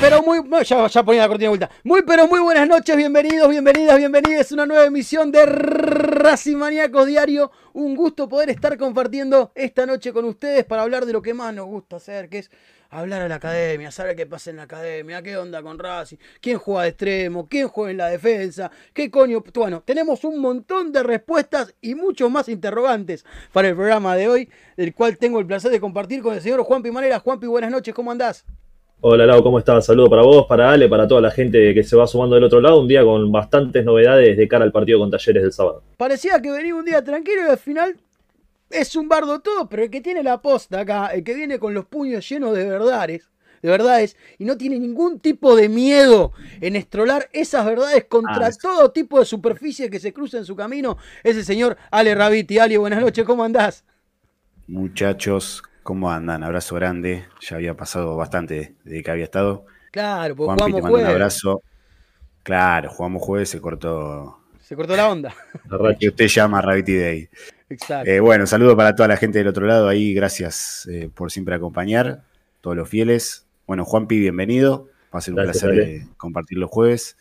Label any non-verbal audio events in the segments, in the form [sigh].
pero muy. Ya, ponía la cortina de vuelta. Muy, pero muy buenas noches, bienvenidos, bienvenidas, bienvenidas una nueva emisión de Racing Maníacos Diario. Un gusto poder estar compartiendo esta noche con ustedes para hablar de lo que más nos gusta hacer, que es hablar a la academia, saber qué pasa en la academia, qué onda con Racing, quién juega de extremo, quién juega en la defensa, qué coño. Bueno, tenemos un montón de respuestas y muchos más interrogantes para el programa de hoy, el cual tengo el placer de compartir con el señor Juanpi Manera. Juanpi, buenas noches, ¿cómo andás? Hola Lau, ¿cómo estás? Saludo para vos, para Ale, para toda la gente que se va sumando del otro lado. Un día con bastantes novedades de cara al partido con Talleres del sábado. Parecía que venía un día tranquilo y al final es un bardo todo, pero el que tiene la posta acá, el que viene con los puños llenos de verdades, de verdades, y no tiene ningún tipo de miedo en estrolar esas verdades contra Ah, todo tipo de superficie que se cruza en su camino, es el señor Ale Rabiti. Ale, buenas noches, ¿cómo andás? Muchachos, ¿cómo andan? Abrazo grande. Ya había pasado bastante desde que había estado. Claro, pues Juanpi, te jugamos mando un jueves. abrazo. Claro, jugamos jueves, se cortó Se cortó la onda. lo que usted llama Rabbit Day. Exacto. Eh, bueno, saludo para toda la gente del otro lado ahí. Gracias eh, por siempre acompañar. Todos los fieles. Bueno, Juanpi, bienvenido. Va a ser un Gracias, placer eh, compartir los jueves.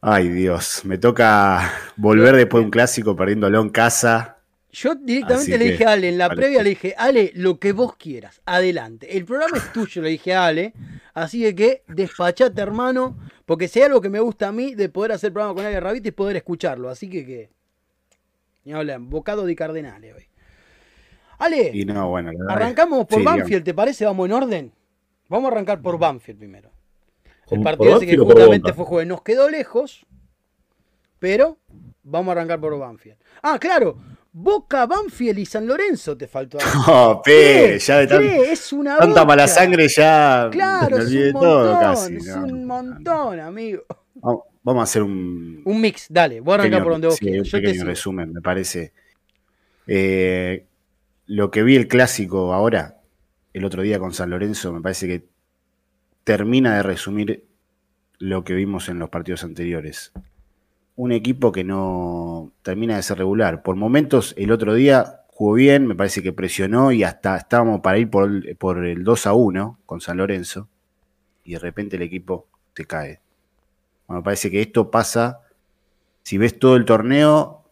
Ay, Dios. Me toca volver después de un clásico perdiéndolo en casa. Yo directamente Así le dije a Ale, en la vale. previa le dije, Ale, lo que vos quieras, adelante. El programa es tuyo, le dije a Ale. Así que, despachate, hermano, porque si hay algo que me gusta a mí de poder hacer programa con Ale Rabita es poder escucharlo. Así que, que. Ni hablar, bocado de cardenales hoy. Ale, Y no, bueno, arrancamos por Sí, Banfield, ¿te parece? Vamos en orden. Vamos a arrancar por Banfield primero. El ¿Por partido que justamente fue jueves nos quedó lejos, pero vamos a arrancar por Banfield. Ah, claro, Boca, Banfield y San Lorenzo te faltó. [laughs] Oh, Pere, ya de. Es una tanta mala bocha. sangre ya Claro, me es un todo montón, casi. es ¿no? un montón, amigo. Vamos- a hacer un, Un mix, dale, voy a arrancar pequeño, por donde vos sí, quieras. un te pequeño resumen, me parece. Eh, lo que vi el clásico ahora, el otro día con San Lorenzo, me parece que termina de resumir lo que vimos en los partidos anteriores. Un equipo que no termina de ser regular. Por momentos, el otro día jugó bien, me parece que presionó y hasta estábamos para ir por, el- por el 2 a 1 con San Lorenzo. Y de repente el equipo se cae. Bueno, me parece que esto pasa. Si ves todo el torneo,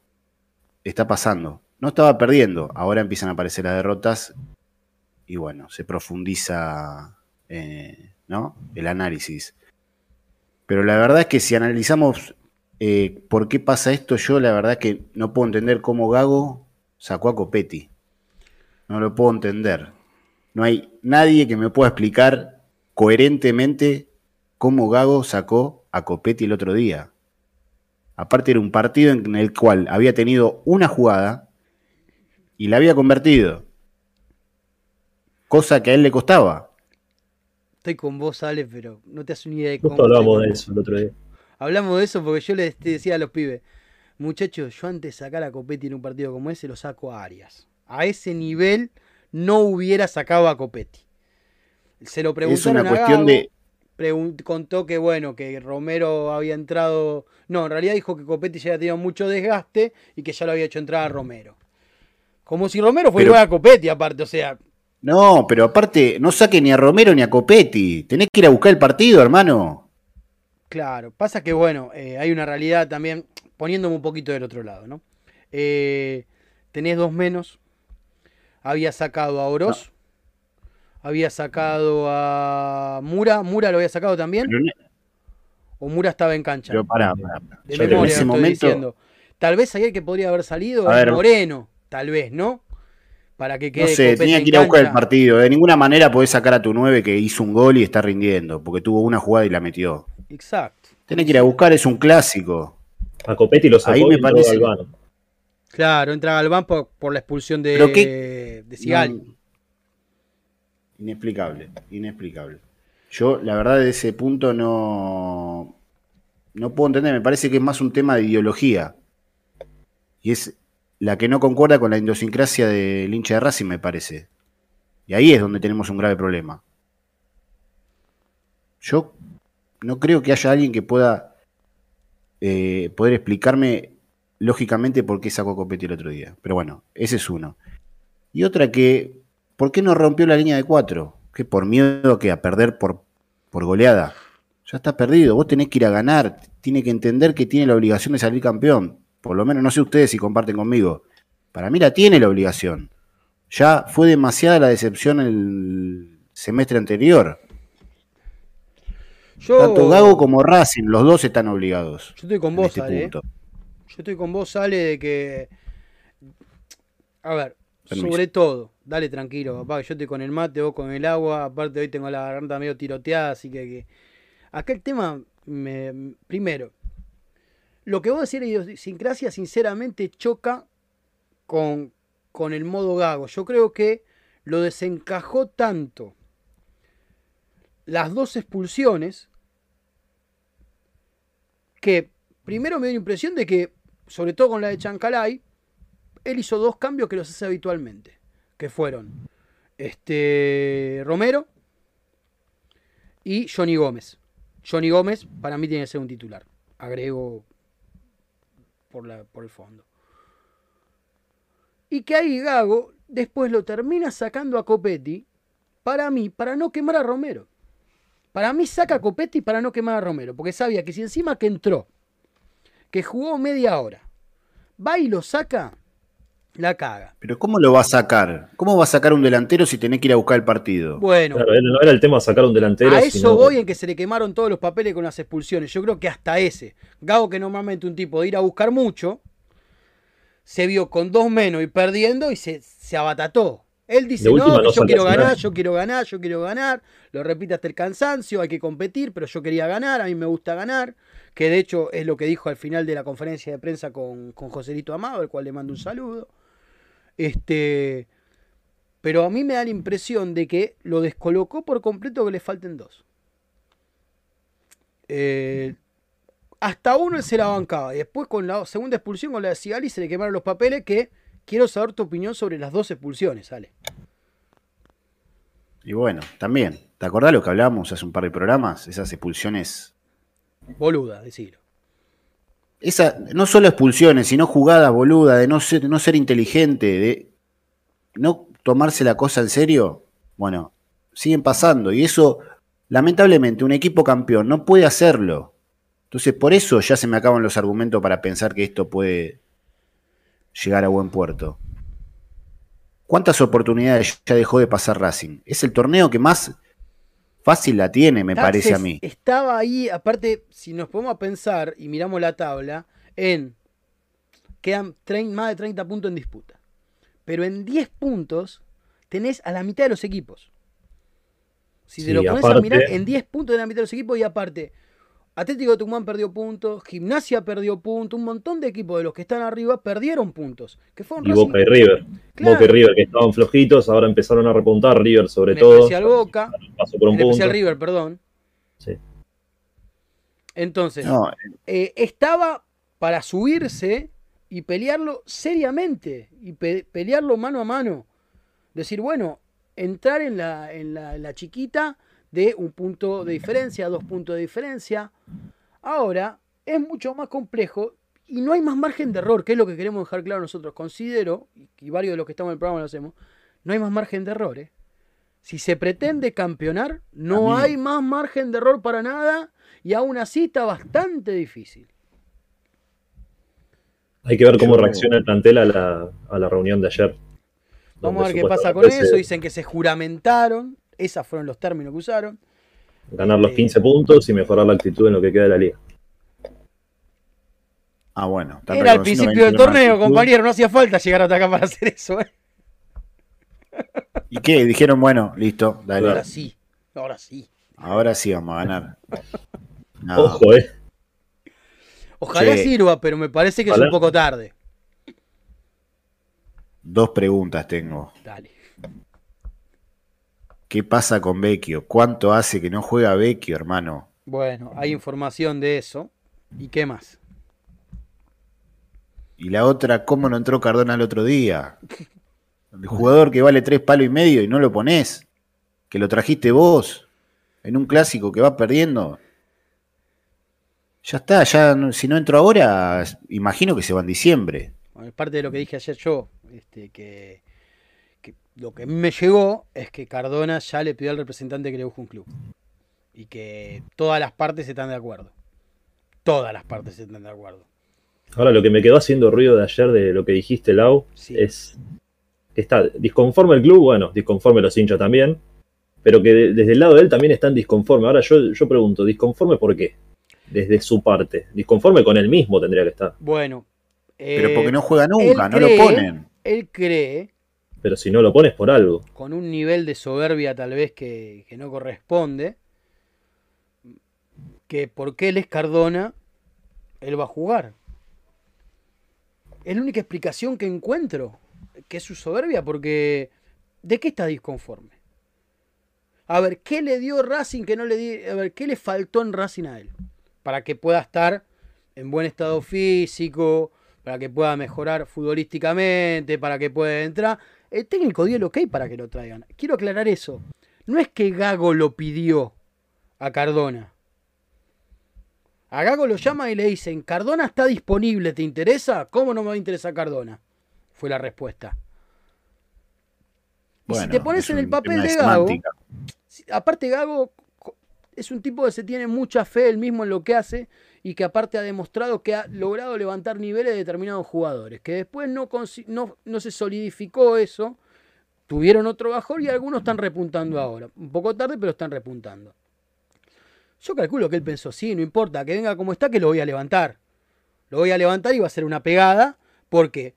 está pasando. No estaba perdiendo, ahora empiezan a aparecer las derrotas y bueno, se profundiza eh, ¿no? el análisis. Pero la verdad es que si analizamos eh, por qué pasa esto, yo la verdad que no puedo entender cómo Gago sacó a Copetti. No lo puedo entender. No hay nadie que me pueda explicar coherentemente cómo Gago sacó a Copetti el otro día. Aparte era un partido en el cual había tenido una jugada y la había convertido. Cosa que a él le costaba. Estoy con vos, Ale, pero no te haces ni idea de cómo. Justo hablábamos estoy de eso el otro día. Hablamos de eso porque yo les te decía a los pibes, muchachos, yo antes de sacar a Copetti en un partido como ese, lo saco a Arias. A ese nivel no hubiera sacado a Copetti. Se lo Es preguntaron una a cuestión Gago, de. contó que bueno, que Romero había entrado. No, en realidad dijo que Copetti ya había tenido mucho desgaste y que ya lo había hecho entrar a Romero. Como si Romero fuera Pero- a Copetti, aparte, o sea, No, pero aparte, no saque ni a Romero ni a Copetti. Tenés que ir a buscar el partido, hermano. Claro, pasa que bueno, eh, hay una realidad también, poniéndome un poquito del otro lado, ¿no? Eh, tenés dos menos, había sacado a Oroz, había sacado a Mura, Mura lo había sacado también, o Mura estaba en cancha. pero pará, pará, pará. de memoria en ese estoy momento, diciendo. Tal vez el que podría haber salido A ver. Moreno, tal vez, ¿no? Para que quede no sé, tenía en que ir a buscar el partido. De ninguna manera podés sacar a tu 9 que hizo un gol y está rindiendo, porque tuvo una jugada y la metió. Exacto. Tenés que ir a buscar, es un clásico. A Copetti lo sacó Ahí me parece-. Claro, entra Galván por, por la expulsión de, Pero de. No, inexplicable, inexplicable. Yo, la verdad, de ese punto no, no puedo entender. Me parece que es más un tema de ideología. Y es la que no concuerda con la idiosincrasia del hincha de Racing, me parece. Y ahí es donde tenemos un grave problema. Yo no creo que haya alguien que pueda eh, poder explicarme lógicamente por qué sacó Copetti el otro día. Pero bueno, ese es uno. Y otra que, ¿por qué no rompió la línea de cuatro? ¿Que por miedo que a perder por, por goleada? Ya está perdido, vos tenés que ir a ganar, tiene que entender que tiene la obligación de salir campeón. Por lo menos no sé ustedes si comparten conmigo. Para mí la tiene la obligación. Ya fue demasiada la decepción el semestre anterior. Yo, Tanto Gago como Racing, los dos están obligados. yo estoy con vos, este Ale. ¿eh? punto. Yo estoy con vos, Ale, de que. A ver, Permiso. sobre todo, dale tranquilo, papá, que yo estoy con el mate, vos con el agua. Aparte, hoy tengo la garganta medio tiroteada, así que. que- Acá el tema, me- primero, lo que vos decís de idiosincrasia, sinceramente, choca con, con el modo gago. Yo creo que lo desencajó tanto las dos expulsiones que primero me dio la impresión de que, sobre todo con la de Chancalay, él hizo dos cambios que los hace habitualmente, que fueron este Romero y Johnny Gómez. Johnny Gómez para mí tiene que ser un titular, agrego por, la, por el fondo. Y que ahí Gago después lo termina sacando a Copetti, para mí, para no quemar a Romero. Para mí saca a Copetti para no quemar a Romero, porque sabía que si encima que entró, que jugó media hora, va y lo saca, la caga. Pero ¿cómo lo va a sacar? ¿Cómo va a sacar un delantero si tenés que ir a buscar el partido? Bueno, Claro, no era el tema sacar un delantero. a eso sino- voy en que se le quemaron todos los papeles con las expulsiones. Yo creo que hasta ese, Gago que normalmente un tipo de ir a buscar mucho, se vio con dos menos y perdiendo y se, se abatató. Él dice, no, yo quiero nada". ganar, yo quiero ganar, yo quiero ganar. Lo repite hasta el cansancio, hay que competir, pero yo quería ganar, a mí me gusta ganar. Que de hecho es lo que dijo al final de la conferencia de prensa con, con Joselito Amado, al cual le mando un saludo. Este, pero a mí me da la impresión de que lo descolocó por completo que le falten dos. Eh, hasta uno él se la bancaba. Y después con la segunda expulsión, con la de Sigali, se le quemaron los papeles que quiero saber tu opinión sobre las dos expulsiones, Ale. Y bueno, también, ¿te acordás lo que hablábamos hace un par de programas? Esas expulsiones. Boluda, decirlo. Esa, no solo expulsiones, sino jugadas boludas, de no ser, no ser inteligente, de no tomarse la cosa en serio. Bueno, siguen pasando. Y eso, lamentablemente, un equipo campeón no puede hacerlo. Entonces, por eso ya se me acaban los argumentos para pensar que esto puede llegar a buen puerto. ¿Cuántas oportunidades ya dejó de pasar Racing? Es el torneo que más fácil la tiene, me parece a mí. Estaba ahí, aparte, si nos podemos pensar y miramos la tabla, en. Quedan más de 30 puntos en disputa. Pero en 10 puntos tenés a la mitad de los equipos. Si te Sí, lo pones a mirar, en 10 puntos de la mitad de los equipos y aparte. Atlético de Tucumán perdió puntos, Gimnasia perdió puntos, un montón de equipos de los que están arriba perdieron puntos. Que fueron Y Racing- Boca y River. Claro. Boca y River que estaban flojitos, ahora empezaron a repuntar. River sobre en todo. especial Boca, Pasó por un en punto. especial River, perdón. Sí. Entonces, No, eh, estaba para subirse y pelearlo seriamente y pe- pelearlo mano a mano. Decir, bueno, entrar en la, en la, en la chiquita de un punto de diferencia, dos puntos de diferencia. Ahora es mucho más complejo y no hay más margen de error, que es lo que queremos dejar claro nosotros. Considero, y varios de los que estamos en el programa lo hacemos, no hay más margen de error. ¿eh? Si se pretende campeonar, no hay más margen de error para nada y aún así está bastante difícil. Hay que ver cómo reacciona el plantel a la, a la reunión de ayer. Vamos a ver qué pasa con eso. Dicen que se juramentaron. Esos fueron los términos que usaron. Ganar los Eh, 15 puntos y mejorar la actitud en lo que queda de la liga. Ah, bueno. Era al principio del torneo, compañero. No hacía falta llegar hasta acá para hacer eso. ¿eh? ¿Y qué? Dijeron, bueno, listo, dale. Ahora sí. Ahora sí. Ahora sí vamos a ganar. No, Ojo, eh. Ojalá Che. sirva, pero me parece que es un poco tarde. Dos preguntas tengo. Dale. ¿Qué pasa con Vecchio? ¿Cuánto hace que no juega Vecchio, hermano? Bueno, hay información de eso. ¿Y qué más? Y la otra, ¿cómo no entró Cardona el otro día? El jugador que vale tres palos y medio y no lo ponés. Que lo trajiste vos. En un clásico que va perdiendo. Ya está, ya si no entro ahora, imagino que se va en diciembre. Bueno, es parte de lo que dije ayer yo, este, que lo que a mí me llegó es que Cardona ya le pidió al representante que le busque un club. Y que todas las partes están de acuerdo. Todas las partes están de acuerdo. Ahora lo que me quedó haciendo ruido de ayer de lo que dijiste, Lau, Sí. es que está disconforme el club, bueno, disconforme los hinchas también, pero que de- desde el lado de él también están disconforme. Ahora yo, yo pregunto, ¿disconforme por qué? Desde su parte. Disconforme con él mismo tendría que estar. Bueno. Pero eh, porque no juega nunca, no cree- lo ponen. Él cree, Pero si no lo pones por algo. con un nivel de soberbia tal vez que, que no corresponde, que porque él es Cardona, él va a jugar. Es la única explicación que encuentro, que es su soberbia, porque ¿de qué está disconforme? A ver, ¿qué le dio Racing que no le di? A ver, ¿qué le faltó en Racing a él? Para que pueda estar en buen estado físico, para que pueda mejorar futbolísticamente, para que pueda entrar. El técnico dio el ok para que lo traigan. Quiero aclarar eso. No es que Gago lo pidió a Cardona. A Gago lo llaman y le dicen, Cardona está disponible, ¿te interesa? ¿Cómo no me va a interesar Cardona? Fue la respuesta. Y si Bueno, te pones es en el papel de Gago, Aparte, Gago es un tipo que se tiene mucha fe él mismo en lo que hace y que aparte ha demostrado que ha logrado levantar niveles de determinados jugadores. Que después no, no, no se solidificó eso, tuvieron otro bajón y algunos están repuntando ahora. Un poco tarde, pero están repuntando. Yo calculo que él pensó, sí, no importa, que venga como está, que lo voy a levantar. Lo voy a levantar y va a ser una pegada porque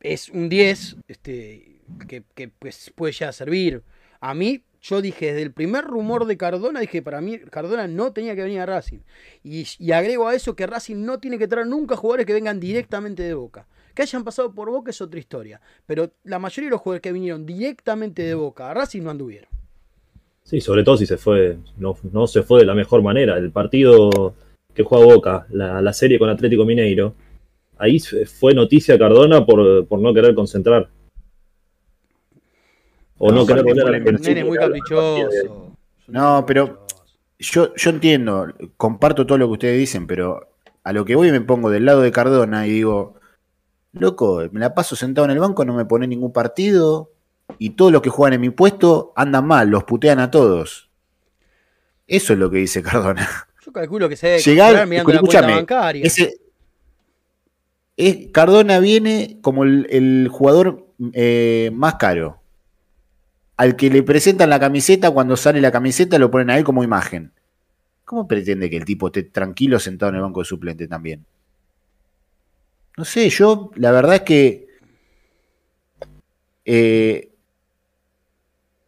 es un 10 este, que, que, pues, puede ya servir. A mí, yo dije desde el primer rumor de Cardona, dije para mí Cardona no tenía que venir a Racing. Y, agrego a eso que Racing no tiene que traer nunca jugadores que vengan directamente de Boca. Que hayan pasado por Boca es otra historia. Pero la mayoría de los jugadores que vinieron directamente de Boca a Racing no anduvieron. Sí, sobre todo si se fue, no, no se fue de la mejor manera. El partido que juega Boca, la, la serie con Atlético Mineiro, ahí fue noticia Cardona por, por no querer concentrar. O no, No, querer volver muy caprichoso. No, pero-. Yo, yo entiendo, comparto todo lo que ustedes dicen, pero a lo que voy me pongo del lado de Cardona y digo, loco, me la paso sentado en el banco, no me pone ningún partido y todos los que juegan en mi puesto andan mal, los putean a todos. Eso es lo que dice Cardona. Yo calculo que se debe Llegar- mirando la cuenta bancaria. Ese, es, Cardona viene como el, el jugador eh, más caro. Al que le presentan la camiseta, cuando sale la camiseta lo ponen a él como imagen. ¿Cómo pretende que el tipo esté tranquilo sentado en el banco de suplente también? No sé, yo la verdad es que eh,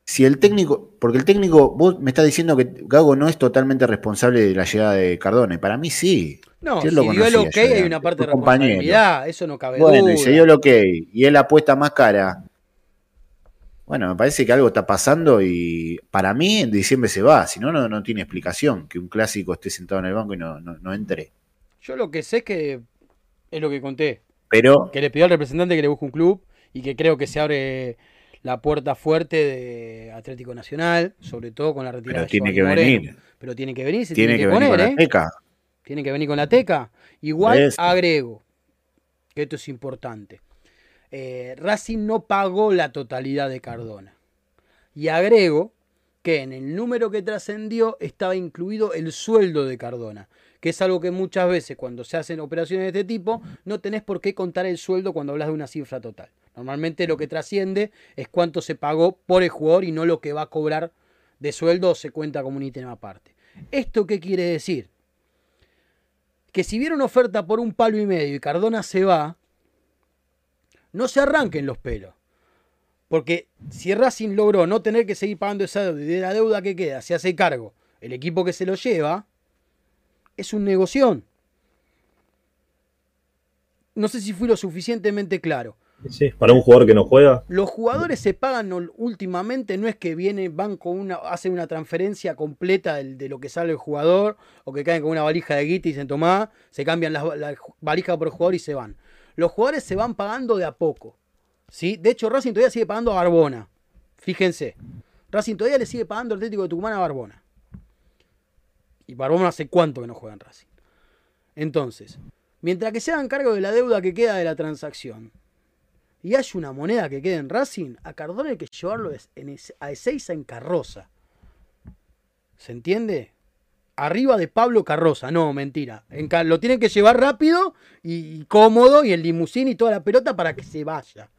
si el técnico, porque el técnico, vos me estás diciendo que Gago no es totalmente responsable de la llegada de Cardona, y para mí sí. No, Yo si lo dio el ok hay una parte de fue compañero. responsabilidad, eso no cabe Bueno, duda. y se dio lo que y él apuesta más cara. Bueno, me parece que algo está pasando y para mí en diciembre se va, si no, no, no tiene explicación que un clásico esté sentado en el banco y no, no, no entre. Yo lo que sé es que es lo que conté, Pero, que le pidió al representante que le busque un club y que creo que se abre la puerta fuerte de Atlético Nacional, sobre todo con la retirada Pero de tiene que Moreno. venir. Pero tiene que venir, se Tiene tiene, que que, venir poner, con ¿eh? la teca. Tiene que venir con la teca. Igual agrego, que esto es importante. Eh, Racing no pagó la totalidad de Cardona. Y agrego que en el número que trascendió estaba incluido el sueldo de Cardona, que es algo que muchas veces cuando se hacen operaciones de este tipo no tenés por qué contar el sueldo cuando hablas de una cifra total. Normalmente lo que trasciende es cuánto se pagó por el jugador y no lo que va a cobrar de sueldo o se cuenta como un ítem aparte. ¿Esto qué quiere decir? Que si viene una oferta por un palo y medio y Cardona se va, no se arranquen los pelos. Porque si Racing logró no tener que seguir pagando esa deuda y de la deuda que queda se hace cargo el equipo que se lo lleva, es un negoción. No sé si fui lo suficientemente claro. Sí, para un jugador que no juega, Los jugadores se pagan últimamente, no es que vienen, van con una, hacen una transferencia completa del- de, lo que sale el jugador, o que caen con una valija de guita y dicen tomá, se cambian las la valija por el jugador y se van. Los jugadores se van pagando de a poco. ¿sí? De hecho, Racing todavía sigue pagando a Barbona. Fíjense. Racing todavía le sigue pagando al Atlético de Tucumán a Barbona. Y Barbona hace cuánto que no juega en Racing. Entonces, mientras que se hagan cargo de la deuda que queda de la transacción, y hay una moneda que quede en Racing, a Cardona hay que llevarlo a Ezeiza en carroza. ¿Se entiende? Arriba de Pablo Carroza, no, mentira. En lo tienen que llevar rápido y, y cómodo y el limusín y toda la pelota para que se vaya.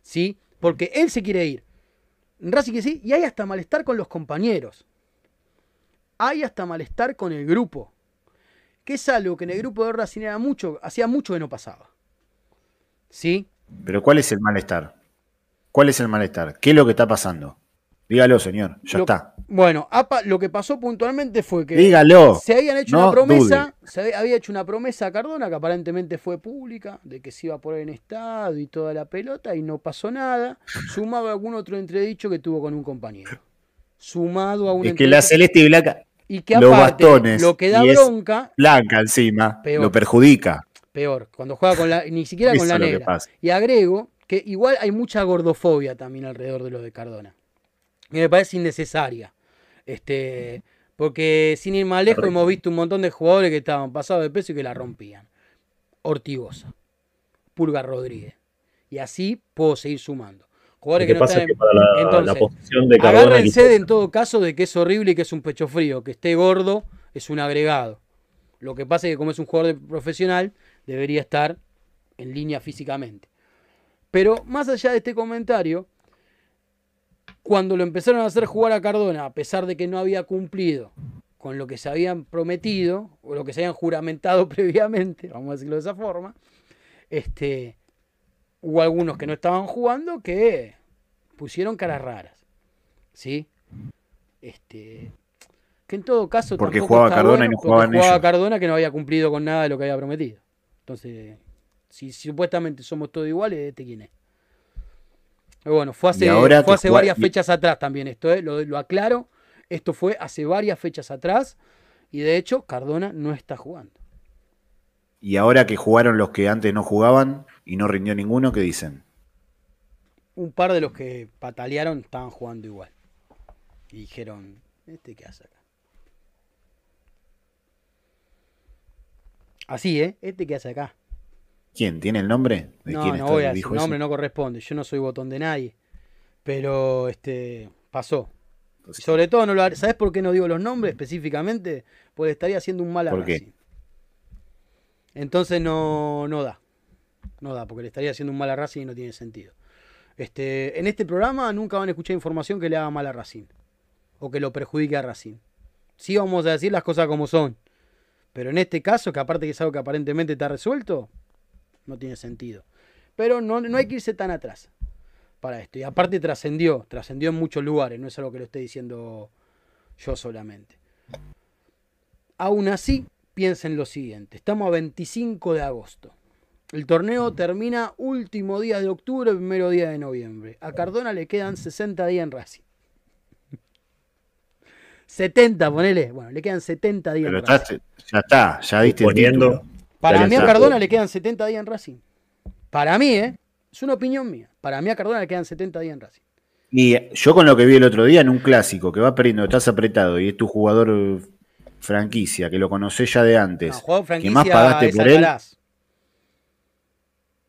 ¿Sí? Porque él se quiere ir. Racing que sí, y hay hasta malestar con los compañeros. Hay hasta malestar con el grupo. Que es algo que en el grupo de Racing era mucho, hacía mucho que no pasaba. ¿Sí? Pero ¿cuál es el malestar? ¿Cuál es el malestar? ¿Qué es lo que está pasando? Dígalo, señor. Ya Lo- está. Bueno, apa- lo que pasó puntualmente fue que Dígalo. se habían hecho no una promesa, se había- hecho una promesa a Cardona que aparentemente fue pública, de que se iba a poner en estado y toda la pelota y no pasó nada, sumado a algún otro entredicho que tuvo con un compañero. Sumado a un Es que la celeste y blanca, y que los aparte, bastones lo que da y bronca, blanca encima, Peor. lo perjudica. peor, cuando juega con la, ni siquiera con la negra. Y agrego que igual hay mucha gordofobia también alrededor de lo de Cardona. Que me parece innecesaria. Este, porque sin ir más lejos hemos visto un montón de jugadores que estaban pasados de peso y que la rompían. Ortigosa, Pulga Rodríguez. Y así puedo seguir sumando. Jugadores que que no están es que para la, Entonces, la posición de Agárrense de en todo caso de que es horrible y que es un pecho frío. Que esté gordo es un agregado. Lo que pasa es que como es un jugador de- profesional, debería estar en línea físicamente. Pero más allá de este comentario, cuando lo empezaron a hacer jugar a Cardona, a pesar de que no había cumplido con lo que se habían prometido, o lo que se habían juramentado [laughs] previamente, vamos a decirlo de esa forma, este, hubo algunos que no estaban jugando que pusieron caras raras. ¿Sí? Este, que en todo caso Porque jugaba Cardona y no jugaban jugaba ellos. Cardona que no había cumplido con nada de lo que había prometido. Entonces, si supuestamente somos todos iguales, ¿este quién es? Bueno, fue hace, ahora fue hace varias fechas atrás también esto, ¿eh? lo, lo aclaro. Esto fue hace varias fechas atrás y de hecho Cardona no está jugando. Y ahora que jugaron los que antes no jugaban y no rindió ninguno, ¿qué dicen? Un par de los que patalearon estaban jugando igual. Y dijeron, ¿este qué hace acá? Así, ¿eh? ¿Este qué hace acá? ¿Quién? ¿Tiene el nombre? ¿De No, quién no voy a decir dijo nombre, eso? no corresponde. Yo no soy botón de nadie. Pero este pasó. Y sobre todo, no lo ¿sabes por qué no digo los nombres específicamente? Porque estaría haciendo un mal a ¿Por qué? Entonces no, no da. No da, porque le estaría haciendo un mal a Racing y no tiene sentido. Este, en este programa nunca van a escuchar información que le haga mal a Racing. O que lo perjudique a Racing. Sí vamos a decir las cosas como son. Pero en este caso, que aparte que es algo que aparentemente está resuelto, no tiene sentido. Pero no, no hay que irse tan atrás para esto. Y aparte trascendió, trascendió en muchos lugares, no es algo que lo esté diciendo yo solamente. Aún así, piensen lo siguiente, estamos a 25 de agosto. El torneo termina último día de octubre, primero día de noviembre. A Cardona le quedan 60 días en Racing. [laughs] 70, ponele. Bueno, le quedan 70 días Pero en Racing. estás- ya está, ya diste el título. Para mí a. Cardona le quedan 70 días en Racing. Para mí, ¿eh? Es una opinión mía. Para mí a Cardona le quedan 70 días en Racing. Y yo con lo que vi el otro día en un clásico, que va perdiendo, estás apretado y es tu jugador eh, franquicia, que lo conocés ya de antes. No, jugador que franquicia más pagaste es por él. Alcaraz.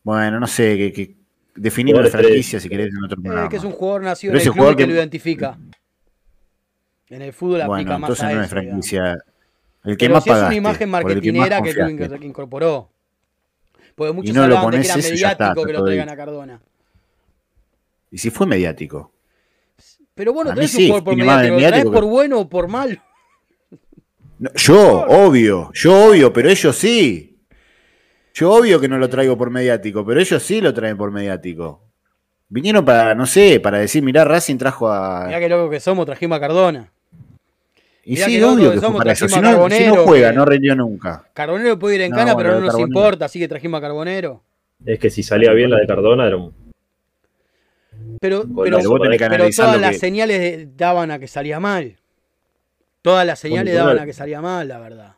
Bueno, no sé, que, que definir la Jugador franquicia si querés en otro Eh, programa. que es un jugador nacido en el club jugador que que- lo identifica. En el fútbol aplica bueno, más entonces a no eso, es digamos. El que Pero más si es pagaste, una imagen que marketinera que, confiaste. inc- incorporó. Porque muchos no hablaban de que era mediático está que lo traigan a Cardona. Y si fue mediático. Pero bueno, mí traes un sí, jugador por mediático. ¿Lo traes mediático por que- bueno o por malo? No, yo, obvio, yo obvio, pero ellos sí. Yo obvio que no lo traigo por mediático, pero ellos sí lo traen por mediático. Vinieron para, no sé, para decir, mirá, Racing trajo a... Mirá qué loco que somos, trajimos a Cardona. Y mirá sí, loco obvio que que fue somos, para eso. Si no, si no Carbonero, juega, que- no rindió nunca. Carbonero puede ir en No, cana, bueno, pero no nos Carbonero. importa, así que trajimos a Carbonero. Es que si salía bien la de Cardona, era un. Pero, pero, que todas lo las que- señales daban a que salía mal. Todas las señales Bueno, daban a que salía mal, la verdad.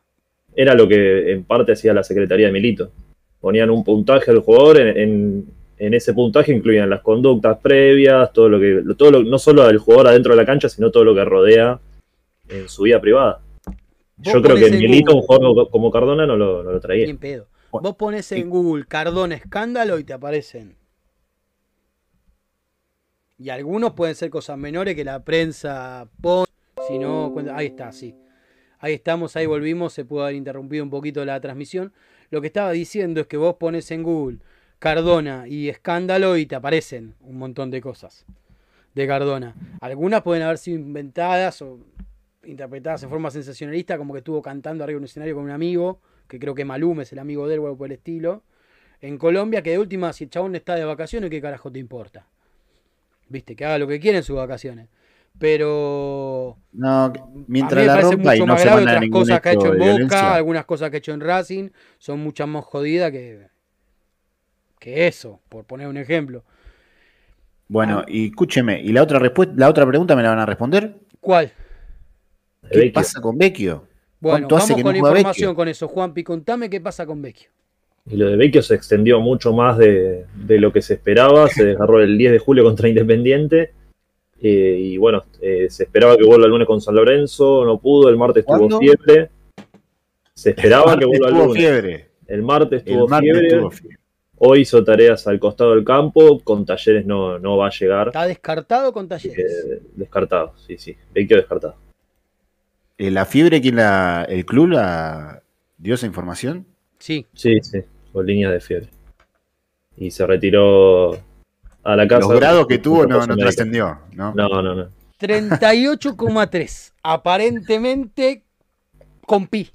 Era lo que en parte hacía la Secretaría de Milito. Ponían un puntaje al jugador, en, en- en ese puntaje incluían las conductas previas, todo lo que. Todo lo, no solo al jugador adentro de la cancha, sino todo lo que rodea en su vida privada. Yo creo que Milito, un jugador como Cardona, no lo, no lo traía. Bien pedo. Bueno, Vos pones y- en Google Cardona escándalo y te aparecen. Y algunos pueden ser cosas menores que la prensa pone. Si no, cuenta- ahí está, sí. Ahí estamos, ahí volvimos. Se pudo haber interrumpido un poquito la transmisión. Lo que estaba diciendo es que vos pones en Google Cardona y escándalo y te aparecen un montón de cosas de Cardona. Algunas pueden haber sido inventadas o interpretadas en forma sensacionalista, como que estuvo cantando arriba de un escenario con un amigo, que creo que Malum es el amigo de él o algo por el estilo. En Colombia, que de última, si el chabón está de vacaciones, ¿qué carajo te importa? Viste, que haga lo que quiera en sus vacaciones. Pero No, a mientras mí me la rompa y no más se grave manda otras cosas que ha hecho en Boca, violencia. algunas cosas que ha hecho en Racing, son muchas más jodidas que, que eso, por poner un ejemplo. Bueno, Ah. y escúcheme, ¿y la otra respuesta, la otra pregunta me la van a responder? ¿Cuál? ¿Qué Vecchio. pasa con Vecchio? Bueno, ¿Cuánto hace vamos que con información Vecchio? con eso. Juanpi, contame qué pasa con Vecchio. Y lo de Vecchio se extendió mucho más de, de lo que se esperaba. Se desgarró el 10 de julio contra Independiente. Eh, y bueno, eh, se esperaba que vuelva el lunes con San Lorenzo. No pudo. El martes ¿Cuándo? tuvo fiebre. Se esperaba que vuelva el lunes. fiebre. El martes El tuvo martes fiebre. tuvo fiebre. Hoy hizo tareas al costado del campo. Con talleres no, no va a llegar. Está descartado con talleres. Eh, descartado. Sí, sí. Vecchio descartado. Eh, ¿La fiebre quién la. el club la dio esa información? Sí, Sí, sí. Con líneas de fiebre. Y se retiró a la casa. Los grados que tuvo no, no trascendió, ¿no? No, no, no. 38,3. Aparentemente con pi.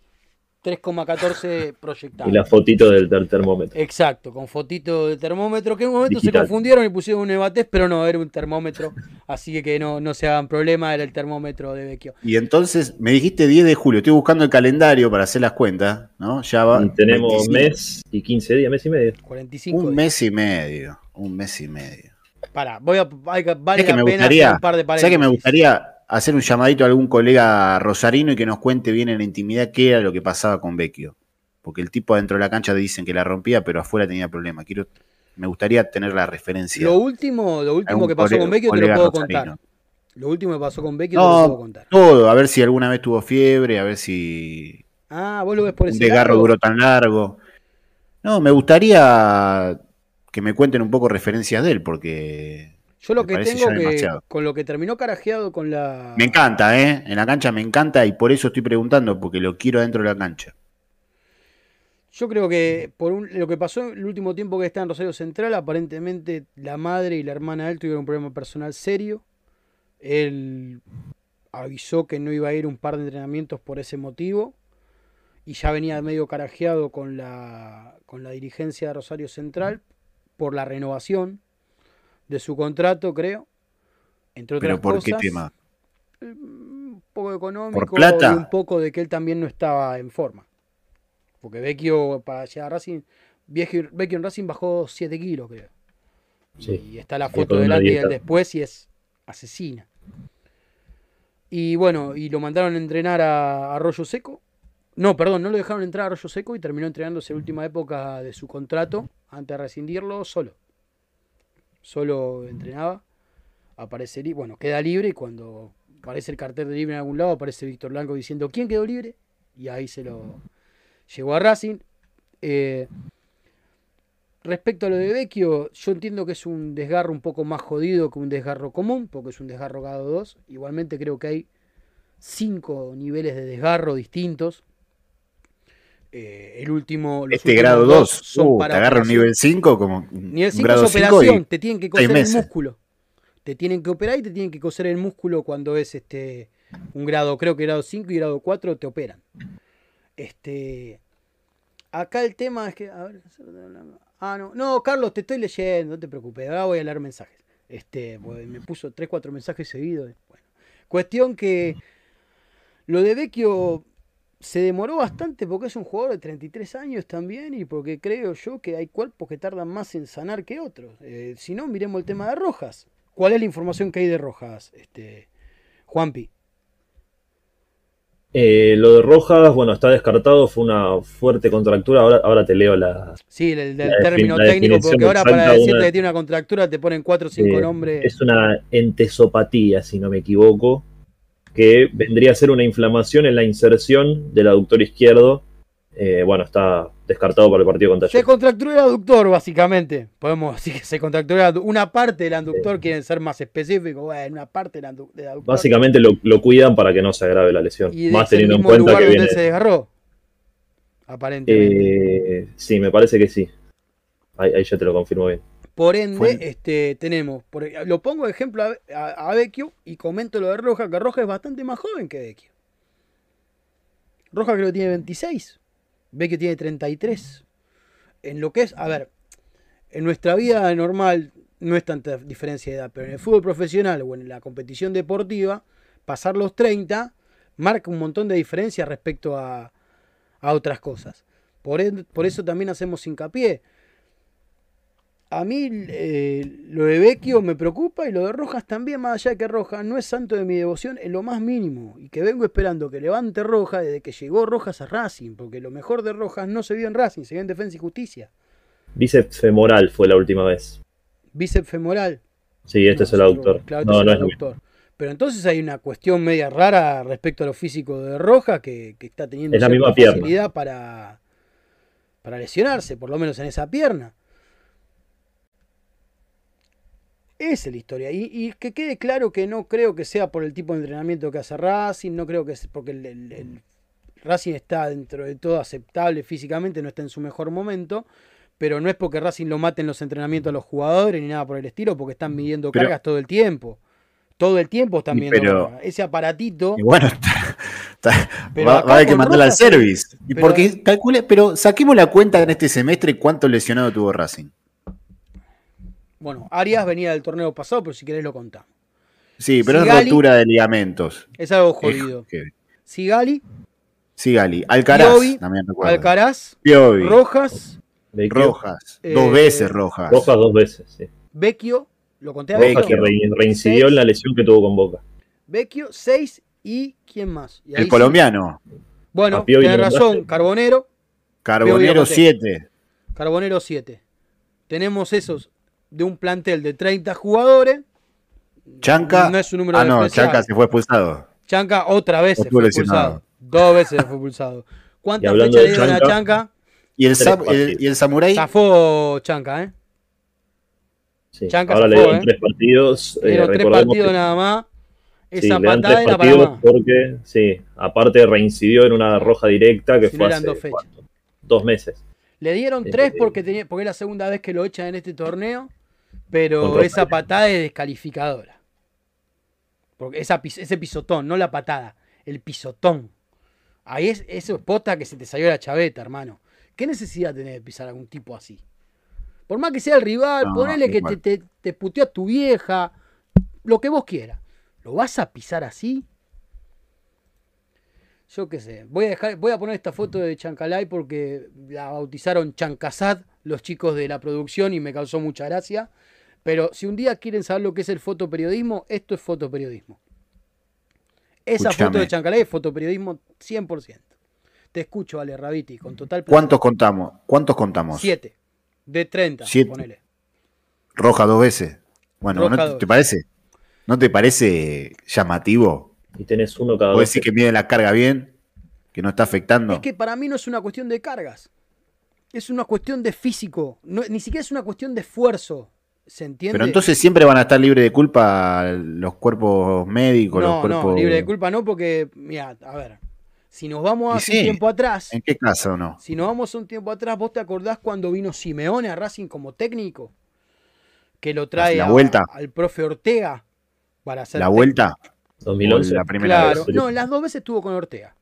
3,14 [laughs] proyectado. Y la fotito del, del termómetro. Exacto, con fotito de termómetro, que en un momento Digital. se confundieron y pusieron un Evates, pero no, era un termómetro, así que no, no se hagan problema, era el termómetro de Vecchio. Y entonces me dijiste 10 de julio, estoy buscando el calendario para hacer las cuentas, ¿no? Ya va. Y tenemos 25, mes y 15 días, mes y medio. 45 Un días. mes y medio. Un mes y medio. Pará, voy a, hay que- vale Es que la me pena gustaría, hacer un par de ¿sabes que me gustaría hacer un llamadito a algún colega rosarino y que nos cuente bien en la intimidad qué era lo que pasaba con Vecchio? Porque el tipo adentro de la cancha dicen que la rompía, pero afuera tenía problemas. Quiero, me gustaría tener la referencia. Lo último, lo último que pasó colega- con Vecchio te lo puedo rosarino. contar. Lo último que pasó con Vecchio te lo No, puedo contar. todo, a ver si alguna vez tuvo fiebre, a ver si Ah, vos lo ves por un ese desgarro lado? duró tan largo. No, me gustaría que me cuenten un poco referencias de él, porque Yo lo me que tengo que, demasiado. con lo que terminó carajeado con la... me encanta, ¿eh? En la cancha me encanta y por eso estoy preguntando, porque lo quiero dentro de la cancha. Yo creo que por un- lo que pasó el último tiempo que está en Rosario Central, aparentemente la madre y la hermana de él tuvieron un problema personal serio. Él avisó que no iba a ir un par de entrenamientos por ese motivo y ya venía medio carajeado con la, con la dirigencia de Rosario Central por la renovación de su contrato, creo. Entre otras Pero ¿por cosas, qué tema? un poco económico plata? y un poco de que él también no estaba en forma. Porque Vecchio para llegar a Racing, Vecchio, Vecchio en Racing bajó 7 kilos, creo. Sí. Y está la foto una delante y el dieta. después y es asesina. Y bueno, y lo mandaron a entrenar a Arroyo Seco. No, perdón, no lo dejaron entrar a Arroyo Seco y terminó entrenándose en la última época de su contrato, antes de rescindirlo, solo. Solo entrenaba. aparecería, bueno, queda libre y cuando aparece el cartel de libre en algún lado, aparece Víctor Blanco diciendo ¿quién quedó libre? Y ahí se lo llegó a Racing. Eh, respecto a lo de Vecchio, yo entiendo que es un desgarro un poco más jodido que un desgarro común, porque es un desgarro grado 2. Igualmente creo que hay cinco niveles de desgarro distintos. Eh, el último. Este grado dos 2, son uh, para te agarra un nivel 5 como Nivel 5 grado es 5 operación, te tienen que coser el músculo. Te tienen que operar y te tienen que coser el músculo cuando es este un grado, creo que grado 5 y grado 4 te operan. Este acá el tema es que a ver, ah no, no, Carlos, te estoy leyendo, no te preocupes, ahora voy a leer mensajes. Este, pues, me puso 3 4 mensajes seguidos. Bueno, cuestión que lo de Vecchio se demoró bastante porque es un jugador de 33 años también y porque creo yo que hay cuerpos que tardan más en sanar que otros. Eh, si no, miremos el tema de Rojas. ¿Cuál es la información que hay de Rojas, este, Juanpi? Eh, lo de Rojas, bueno, está descartado, fue una fuerte contractura. Ahora, ahora te leo la. Sí, el, del término técnico, porque ahora para decirte una- que tiene una contractura te ponen 4 o 5 eh, nombres. Es una entesopatía, si no me equivoco, que vendría a ser una inflamación en la inserción del aductor izquierdo. Eh, bueno, está descartado para el partido contra Se contracturó el aductor, básicamente. Podemos decir que se contracturó una parte del aductor, quieren ser más específicos. Bueno, una parte del adu- del aductor. Básicamente lo, lo cuidan para que no se agrave la lesión. y Más teniendo en cuenta lugar que donde viene. se desgarró. Aparentemente. Eh, sí, me parece que sí. Ahí, ahí ya te lo confirmo bien. Por ende, Fue- este, tenemos, por- lo pongo de ejemplo a, a, a Vecchio y comento lo de Roja, que Roja es bastante más joven que Vecchio. Roja creo que tiene 26, Vecchio tiene 33. En lo que es, a ver, en nuestra vida normal no es tanta diferencia de edad, pero en el fútbol profesional o en la competición deportiva, pasar los 30 marca un montón de diferencia respecto a, a otras cosas. Por, por eso también hacemos hincapié. A mí eh, lo de Vecchio me preocupa y lo de Rojas también, más allá de que Rojas no es santo de mi devoción en lo más mínimo. Y que vengo esperando que levante Rojas desde que llegó Rojas a Racing, porque lo mejor de Rojas no se vio en Racing, se vio en Defensa y Justicia. Bíceps femoral fue la última vez. Bíceps femoral. Sí, este No, es el autor. claro, este no, es no el es lo autor. Pero entonces hay una cuestión media rara respecto a lo físico de Rojas que, que está teniendo Es la misma facilidad para, para lesionarse, por lo menos en esa pierna. Esa es la historia. Y, y que quede claro que no creo que sea por el tipo de entrenamiento que hace Racing, no creo que es porque el, el- el Racing está dentro de todo aceptable físicamente, no está en su mejor momento, pero no es porque Racing lo mate en los entrenamientos a los jugadores ni nada por el estilo, porque están midiendo Pero- cargas todo el tiempo. Todo el tiempo están midiendo pero- cargas. Ese aparatito. Y bueno, [laughs] está- está- Pero va, a haber que mandarla al service. Y porque calcule, pero saquemos la cuenta en este semestre cuánto lesionado tuvo Racing. Bueno, Arias venía del torneo pasado, pero si querés lo contamos. Sí, pero Sigali- es rotura de ligamentos. Es algo jodido. Sigali, Sí, Gali. Alcaraz, Piovi, también recuerdo. Alcaraz, Piovi, Rojas. Rojas. Eh, dos veces Rojas. Rojas dos veces, sí. Vecchio, lo conté a. Rojas que reincidió en la lesión que tuvo con Boca. Vecchio, 6 y ¿quién más? Y ahí El sí- colombiano. Bueno, lo razón. Carbonero, Carbonero conté. 7. Carbonero 7. Tenemos esos de un plantel de 30 jugadores. Chanca. No es un número ah, no. Chanca se fue expulsado. Chanca otra vez se fue expulsado. Dos veces se fue expulsado. ¿Cuántas fechas le dieron a Chanca? Y el, Sam- el- y el Samurai. Zafó Chanca, ¿eh? Sí. Chanca Ahora le dieron ¿eh? tres partidos. Le eh, tres recordemos partidos que- nada más. sí, Esa le dan patada tres era partidos porque, sí, aparte reincidió en una roja directa que Si no fue eran hace dos dos meses. Le dieron tres porque, tenía, porque es la segunda vez que lo echan en este torneo. Pero esa patada es descalificadora. Porque esa, ese pisotón, no la patada, el pisotón. Ahí es, eso es pota que se te salió la chaveta, hermano. ¿Qué necesidad tenés de pisar a algún tipo así? Por más que sea el rival, No, ponele que te, te puteó a tu vieja, lo que vos quieras. ¿Lo vas a pisar así? Yo qué sé. Voy a, dejar, voy a poner esta foto de Chancalay porque la bautizaron Chancasad los chicos de la producción y me causó mucha gracia. Pero si un día quieren saber lo que es el fotoperiodismo, esto es fotoperiodismo. Esa foto de Chancalay es fotoperiodismo 100%. Te escucho, Ale Rabiti, con total placer. ¿Cuántos contamos? ¿Cuántos contamos? Siete. De 30, Siete. ponele. Roja dos veces. Bueno, Roja ¿no te- dos. ¿te parece? ¿No te parece llamativo? Y tenés uno cada ¿O dos. decir que mide la carga bien? ¿Que no está afectando? Es que para mí no es una cuestión de cargas. Es una cuestión de físico. No- ni siquiera es una cuestión de esfuerzo. ¿Se entiende? Pero entonces siempre van a estar libres de culpa los cuerpos médicos, los no, cuerpos... no, libre de culpa no, porque, mira, a ver, si nos vamos hace un tiempo atrás, ¿En qué caso no? si nos vamos a un tiempo atrás, ¿vos te acordás cuando vino Simeone a Racing como técnico? Que lo trae La a- vuelta. al profe Ortega para hacer ¿La técnico. vuelta? 2011. o la primera Claro, vez. no, las dos veces estuvo con Ortega,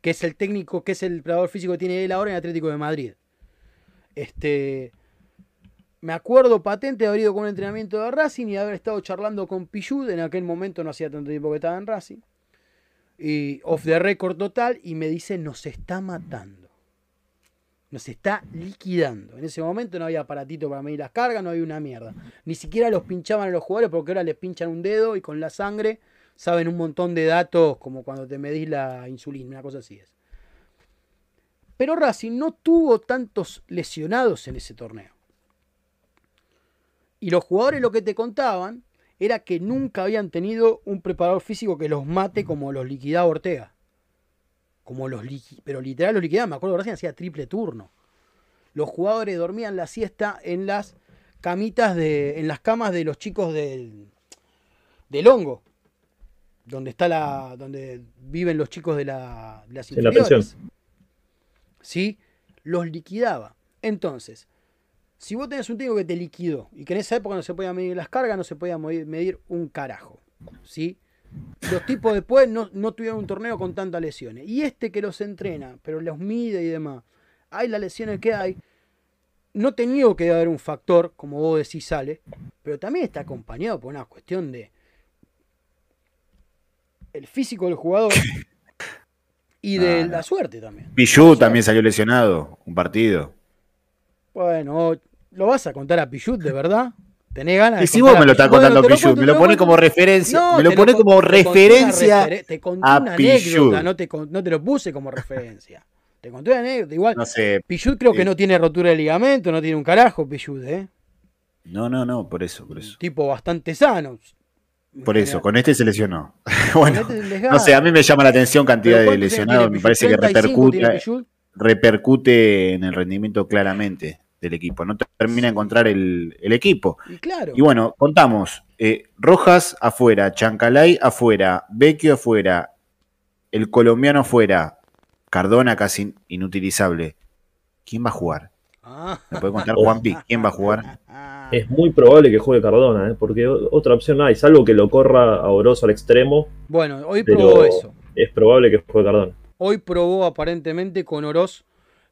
que es el técnico, que es el preparador físico que tiene él ahora en Atlético de Madrid. Este, me acuerdo patente de haber ido con un entrenamiento de Racing y haber estado charlando con Pichud, en aquel momento no hacía tanto tiempo que estaba en Racing, y off the record total, y me dice, nos está matando. Nos está liquidando. En ese momento no había aparatito para medir las cargas, no había una mierda. Ni siquiera los pinchaban a los jugadores porque ahora les pinchan un dedo y con la sangre saben un montón de datos como cuando te medís la insulina, una cosa así es. Pero Racing no tuvo tantos lesionados en ese torneo. Y los jugadores lo que te contaban era que nunca habían tenido un preparador físico que los mate como los liquidaba Ortega. Como los liqui- pero literal los liquidaba, me acuerdo Racing hacía triple turno. Los jugadores dormían la siesta en las camitas de en las camas de los chicos del del hongo donde está la donde viven los chicos de, la, de las Sí, la inferiores. ¿Sí? Los liquidaba. Entonces, si vos tenés un técnico que te liquidó y que en esa época no se podían medir las cargas, no se podía medir, un carajo. ¿Sí? Los tipos después no, no tuvieron un torneo con tantas lesiones. Y este que los entrena, pero los mide y demás, hay las lesiones que hay. No te niego que debe haber un factor, como vos decís, sale, pero también está acompañado por una cuestión de el físico del jugador y de Ah, la suerte también. Pichu también salió lesionado, un partido. Bueno, ¿lo vas a contar a Pichut de verdad? ¿Tenés ganas Y si vos a me lo estás Pichut? contando Bueno, te Pichu, cuento, me lo pone como referencia, No, me lo pone como referencia referen- Te conté a una anécdota, Pichut. no te, con- no te lo puse como referencia. Te conté una anécdota. Igual, No sé. Pichut creo que eh. no tiene rotura de ligamento, no tiene un carajo, Pichut, ¿eh? No, no, no, por eso, por eso. Tipo bastante sano. Por eso, con este se lesionó. [laughs] bueno, este les no sé, a mí me llama la atención cantidad de ¿cuántos años lesionados, me Pichut? parece que 35 tiene repercute, Pichut. repercute en el rendimiento claramente del equipo. No termina de encontrar el, el equipo. Y claro. Y bueno, contamos. eh, Rojas afuera, Chancalay afuera, Vecchio afuera, el colombiano afuera, Cardona casi inutilizable. ¿Quién va a jugar? Ah. ¿Me puede contar, Juanpi? ¿Quién va a jugar? Es muy probable que juegue Cardona, ¿eh? porque otra opción no hay, salvo que lo corra a Orozo al extremo, Bueno, hoy probó eso. es probable que juegue Cardona. Hoy probó aparentemente con Oroz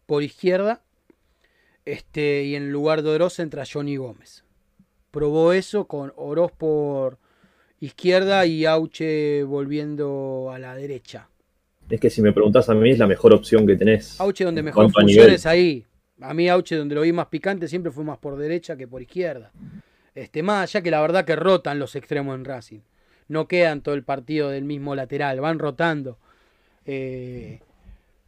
por izquierda. Este, y en lugar de Oroz entra Johnny Gómez. Probó eso con Oroz por izquierda y Auche volviendo a la derecha. Es que si me preguntás a mí, es la mejor opción que tenés. Auche donde mejor cuanto a funciona nivel. es ahí. A mí Auche donde lo vi más picante siempre fue más por derecha que por izquierda. Este, más allá que la verdad que rotan los extremos en Racing. No quedan todo el partido del mismo lateral, van rotando. Eh,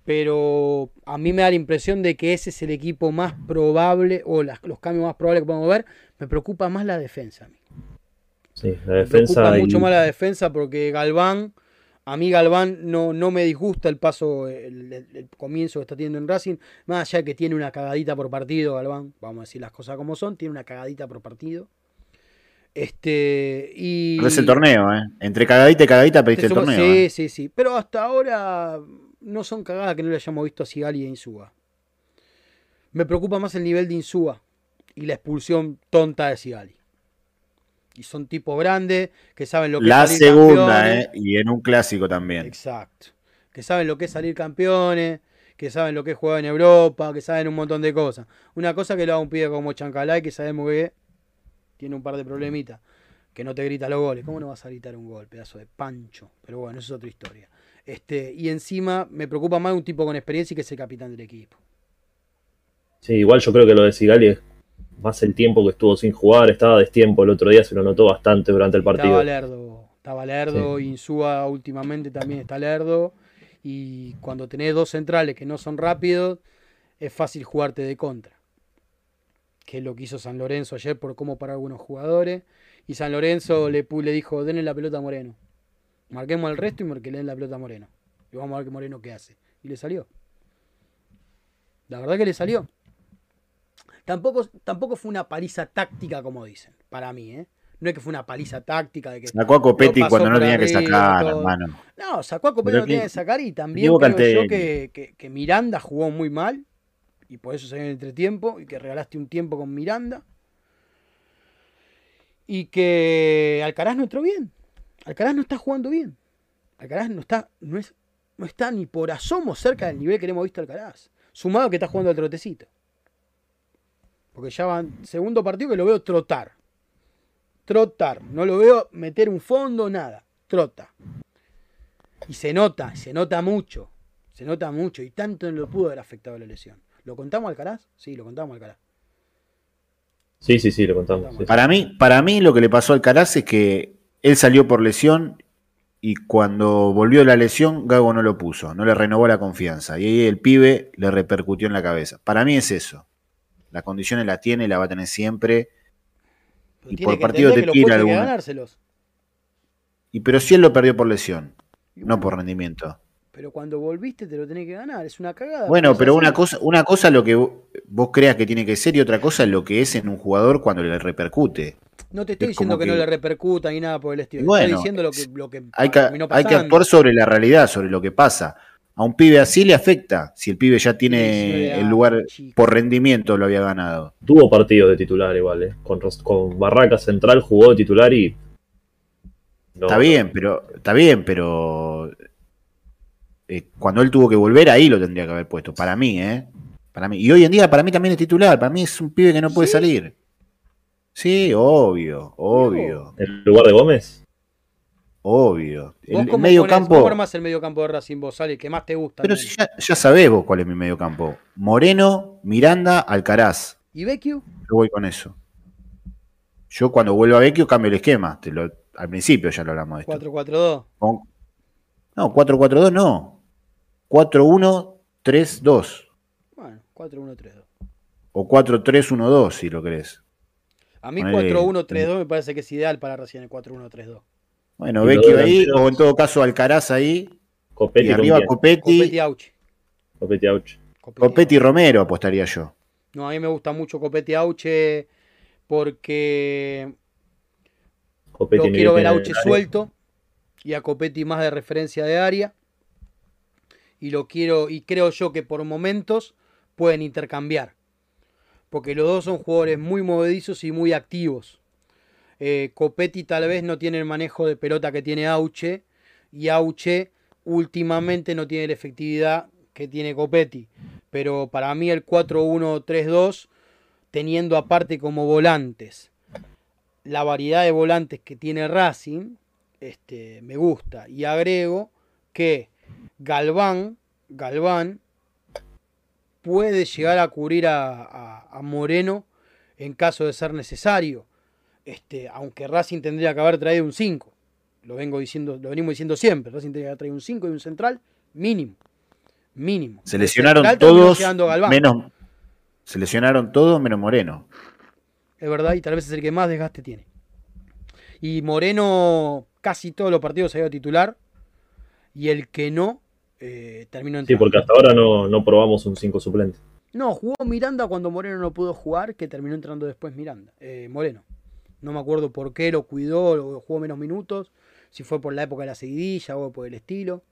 pero a mí me da la impresión de que ese es el equipo más probable, o las- los cambios más probables que podemos ver. Me preocupa más la defensa. a mí. Sí, la Me defensa. preocupa y- mucho más la defensa porque Galván, a mí Galván no, no me disgusta el paso, el, el- el comienzo que está teniendo en Racing, más allá de que tiene una cagadita por partido, Galván, vamos a decir las cosas como son, tiene una cagadita por partido. Este, y... Pero es el torneo, ¿eh? Entre cagadita y cagadita pediste el torneo. Sí, ¿eh? sí, sí. Pero hasta ahora no son cagadas que no le hayamos visto a Sigali e Insúa. Me preocupa más el nivel de Insúa y la expulsión tonta de Sigali. Y son tipos grandes que saben lo que La es salir segunda, campeones. ¿eh? Y en un clásico también. Exacto. Que saben lo que es salir campeones, que saben lo que es jugar en Europa, que saben un montón de cosas. Una cosa que lo haga un pibe como Chancalay, que sabemos que tiene un par de problemitas, que no te grita los goles. ¿Cómo no vas a gritar un gol, pedazo de pancho? Pero bueno, eso es otra historia. Este, y encima me preocupa más un tipo con experiencia y que es el capitán del equipo. Sí, igual yo creo que lo de Sigali es más el tiempo que estuvo sin jugar, estaba destiempo el otro día, se lo notó bastante durante el partido. Estaba lerdo, estaba lerdo, Insúa últimamente también está lerdo. Y cuando tenés dos centrales que no son rápidos, es fácil jugarte de contra. que es lo que hizo San Lorenzo ayer por cómo para algunos jugadores. Y San Lorenzo le, le dijo, denle la pelota a Moreno. Marquemos el resto y marquenle la pelota a Moreno. Y vamos a ver qué Moreno qué hace. Y le salió. La verdad que le salió. Tampoco, tampoco fue una paliza táctica, como dicen, para mí, ¿eh? No es que fue una paliza táctica de que. Sacó a Copetti cuando no tenía que sacar, todo. hermano. No, sacó a Copetti no tiene que- sacar y también creo yo que, que- que Miranda jugó muy mal y por eso salió en el entretiempo y que regalaste un tiempo con Miranda y que Alcaraz no entró bien. Alcaraz no está jugando bien. Alcaraz no está, no es, no está ni por asomo cerca del nivel que le hemos visto a Alcaraz. Sumado que está jugando al trotecito. Porque ya va segundo partido que lo veo trotar. Trotar. No lo veo meter un fondo, nada. Trota. Y se nota, se nota mucho. Se nota mucho. Y tanto no lo pudo haber afectado la lesión. ¿Lo contamos Alcaraz? Sí, lo contamos Alcaraz. Sí, sí, sí, lo contamos. sí. Para mí, para mí lo que le pasó al Caraz es que él salió por lesión y cuando volvió la lesión, Gago no lo puso, no le renovó la confianza. Y ahí el pibe le repercutió en la cabeza. Para mí es eso. Las condiciones las tiene la va a tener siempre. Pero Y tiene por partido te tira alguna. Y pero si él lo perdió por lesión, no por rendimiento. Pero cuando volviste te lo tenés que ganar. Es una cagada. Bueno, pero una cosa, una cosa es lo que vos, vos creas que tiene que ser y otra cosa es lo que es en un jugador cuando le repercute. No te estoy es diciendo que, no le repercuta ni nada por el estilo. Bueno, estoy diciendo lo que, lo que Hay que, terminó hay que actuar sobre la realidad, sobre lo que pasa. A un pibe así le afecta si el pibe ya tiene sí, el lugar chico. por rendimiento lo había ganado. Tuvo partidos de titular igual, ¿eh? Con, con Barraca Central jugó de titular y. no, está bien, pero está bien, pero eh, cuando él tuvo que volver ahí lo tendría que haber puesto. Para mí, ¿eh? Para mí. Y hoy en día para mí también es titular. Para mí es un pibe que no puede ¿Sí? salir. Sí, obvio, obvio, ¿En lugar de Gómez? obvio. ¿Vos El cómo medio ponés- campo. ¿Cómo armás el medio campo de Racing vos, Ale? que más te gusta? Pero si ya, ya sabés vos cuál es mi medio campo. Moreno, Miranda, Alcaraz. ¿Y Vecchio? Yo voy con eso. Yo cuando vuelvo a Vecchio cambio el esquema. Te lo- al principio ya lo hablamos de esto. 4-4-2. Con- no, 4-4-2 no. 4-1-3-2. Bueno, 4-1-3-2. O 4-3-1-2 si lo querés. A mí Ponele- 4-1-3-2 me parece que es ideal para Racing el 4-1-3-2. Bueno, Y Vecchio los ahí, o en todo caso Alcaraz ahí. Copetti y arriba? Copetti. Copetti Auchi. Copetti Auch. Copetti y Romero apostaría yo. No, a mí me gusta mucho Copetti Auche porque Copetti lo quiero ver Auche suelto y a Copetti más de referencia de área. Y lo quiero, y creo yo que por momentos pueden intercambiar. Porque los dos son jugadores muy movedizos y muy activos. Eh, Copetti tal vez no tiene el manejo de pelota que tiene Auche. Y Auche últimamente no tiene la efectividad que tiene Copetti. Pero para mí el 4-1-3-2, teniendo aparte como volantes la variedad de volantes que tiene Racing, este, me gusta. Y agrego que Galván, Galván puede llegar a cubrir a, a- a Moreno en caso de ser necesario. Este, aunque Racing tendría que haber traído un 5. Lo vengo diciendo, lo venimos diciendo siempre. Racing tendría que haber traído un 5 y un central mínimo. Mínimo. Se lesionaron todos menos. Se lesionaron todos menos Moreno. Es verdad, y tal vez es el que más desgaste tiene. Y Moreno casi todos los partidos se ha ido titular. Y el que no, eh, terminó Sí, porque hasta ahora no, no probamos un 5 suplente. No, jugó Miranda cuando Moreno no pudo jugar, que terminó entrando después Miranda. eh, Moreno. No me acuerdo por qué lo cuidó, o jugó menos minutos. Si fue por la época de la seguidilla o por el estilo.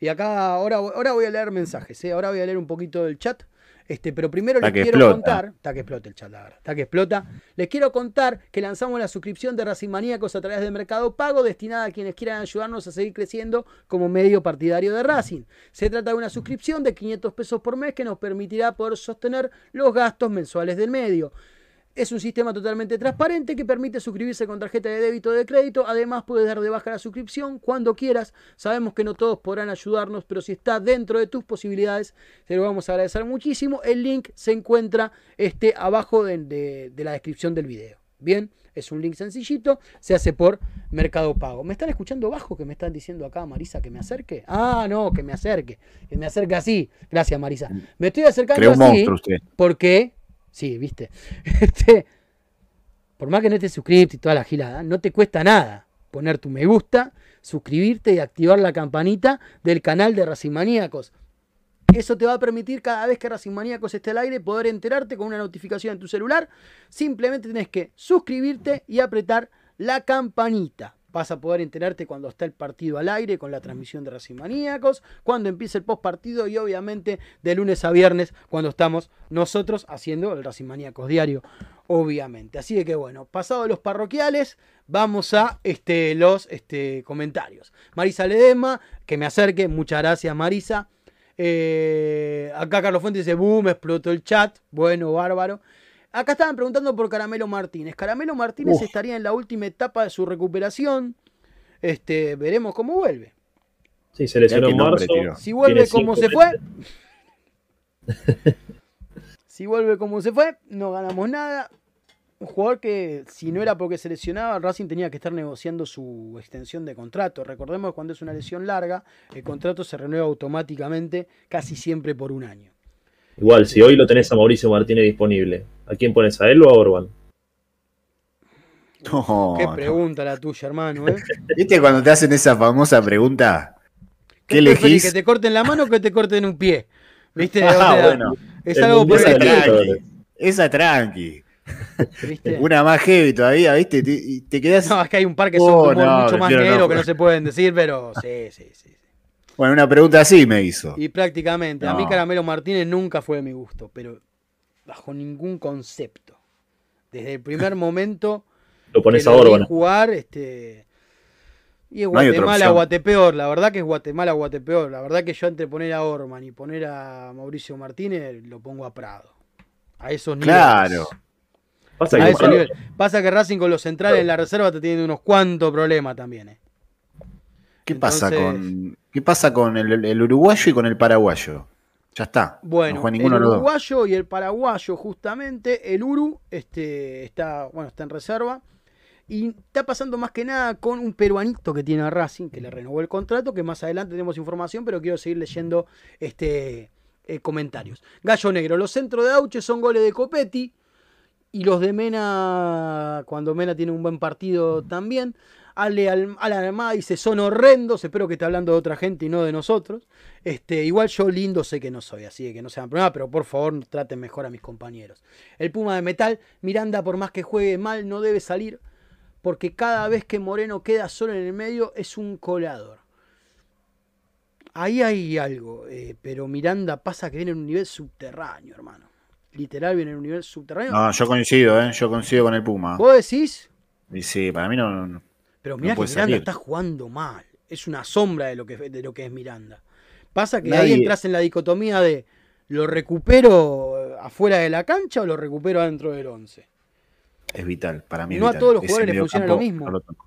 Y acá, ahora, ahora voy a leer mensajes, ¿eh? ahora voy a leer un poquito del chat. Este, pero primero les quiero explota. contar, está que explota el chat, la verdad, está que explota. Les quiero contar que lanzamos la suscripción de Racing Maníacos a través del Mercado Pago, destinada a quienes quieran ayudarnos a seguir creciendo como medio partidario de Racing. Se trata de una suscripción de 500 pesos por mes que nos permitirá poder sostener los gastos mensuales del medio. Es un sistema totalmente transparente que permite suscribirse con tarjeta de débito o de crédito. Además, puedes dar de baja la suscripción cuando quieras. Sabemos que no todos podrán ayudarnos, pero si está dentro de tus posibilidades, te lo vamos a agradecer muchísimo. El link se encuentra este, abajo de, de- de la descripción del video. Bien, es un link sencillito, se hace por Mercado Pago. ¿Me están escuchando bajo que me están diciendo acá, Marisa, que me acerque? Ah, no, que me acerque. Que me acerque así. Gracias, Marisa. Me estoy acercando Creó un así monstruo usted. porque Sí, viste. [laughs] Este, por más que no estés suscrito y toda la gilada, no te cuesta nada poner tu me gusta, suscribirte y activar la campanita del canal de Racing Maníacos. Eso te va a permitir cada vez que Racing Maníacos esté al aire poder enterarte con una notificación en tu celular. Simplemente tienes que suscribirte y apretar la campanita. Vas a poder enterarte cuando está el partido al aire con la transmisión de Racing Maníacos, cuando empiece el post partido y obviamente de lunes a viernes cuando estamos nosotros haciendo el Racing Maníacos diario, obviamente. Así que bueno, pasado los parroquiales, vamos a este, los este, comentarios. Marisa Ledema, que me acerque, muchas gracias Marisa. Eh, acá Carlos Fuentes dice, boom, explotó el chat. Bueno, bárbaro. Acá estaban preguntando por Caramelo Martínez. Caramelo Martínez Uf. estaría en la última etapa de su recuperación. Este, veremos cómo vuelve. Sí, se lesionó en marzo. Si vuelve como se fue. si vuelve como se fue, no ganamos nada. Un jugador que, si no era porque se lesionaba, Racing tenía que estar negociando su extensión de contrato. Recordemos que cuando es una lesión larga, el contrato se renueva automáticamente, casi siempre por un año. Igual, si hoy lo tenés a Mauricio Martínez disponible, ¿a quién pones? ¿A él o a Orban? [laughs] No, Qué no. pregunta la tuya, hermano. ¿eh? [laughs] ¿Viste cuando te hacen esa famosa pregunta? ¿Qué preferís, elegís? ¿Que te corten la mano o que te corten un pie? ¿Viste? [laughs] Ah, bueno. Es algo por Libertadores. Tranqui. Esa tranqui. ¿viste? Una más heavy todavía, ¿viste? Te, y te quedás. No, es que hay un par que son Oh, humor no, mucho más negro que no se pueden decir, pero sí, sí, sí. Bueno, una pregunta así me hizo. Y prácticamente, a mí No. Caramelo Martínez nunca fue de mi gusto, pero bajo ningún concepto. Desde el primer [laughs] momento Lo pones que a Orban. jugar, este... Y es No Guatemala, opción. Guatepeor, la verdad que es Guatemala, Guatepeor. La verdad que yo entre poner a Orman y poner a Mauricio Martínez lo pongo a Prado. A esos niveles. Claro. Pasa A que esos Prado- niveles. Pasa que Racing con los centrales en la reserva te tiene unos cuantos problemas también. eh. ¿Qué pasa con qué pasa con el, el uruguayo y con el paraguayo? Ya está. Bueno, no el dos. uruguayo y el paraguayo, justamente, el Uru este, está, bueno, está en reserva. Y está pasando más que nada con un peruanito que tiene a Racing, que le renovó el contrato, que más adelante tenemos información, pero quiero seguir leyendo este, eh, comentarios. Gallo Negro, los centros de Auche son goles de Copetti. Y los de Mena, cuando Mena tiene un buen partido también. Ale Al- Alan Almada dice, son horrendos, espero que esté hablando de otra gente y no de nosotros. Este, igual yo lindo sé que no soy, así que no sean problema, pero por favor traten mejor a mis compañeros. El Puma de Metal, Miranda por más que juegue mal no debe salir, porque cada vez que Moreno queda solo en el medio es un colador. Ahí hay algo, eh, pero Miranda pasa que viene en un nivel subterráneo, hermano. Literal viene en un nivel subterráneo. No, yo coincido, ¿eh? Yo coincido con el Puma. ¿Vos decís? Y sí, para mí no. no- Pero No mirá que Miranda salir. está jugando mal. Es una sombra de lo que, de lo que es Miranda. Pasa que Nadie- ahí entras en la dicotomía de ¿lo recupero eh, afuera de la cancha o lo recupero adentro del 11? Es vital. Para mí No a vital. todos los Ese jugadores les funciona lo mediocampo mismo. no lo toco.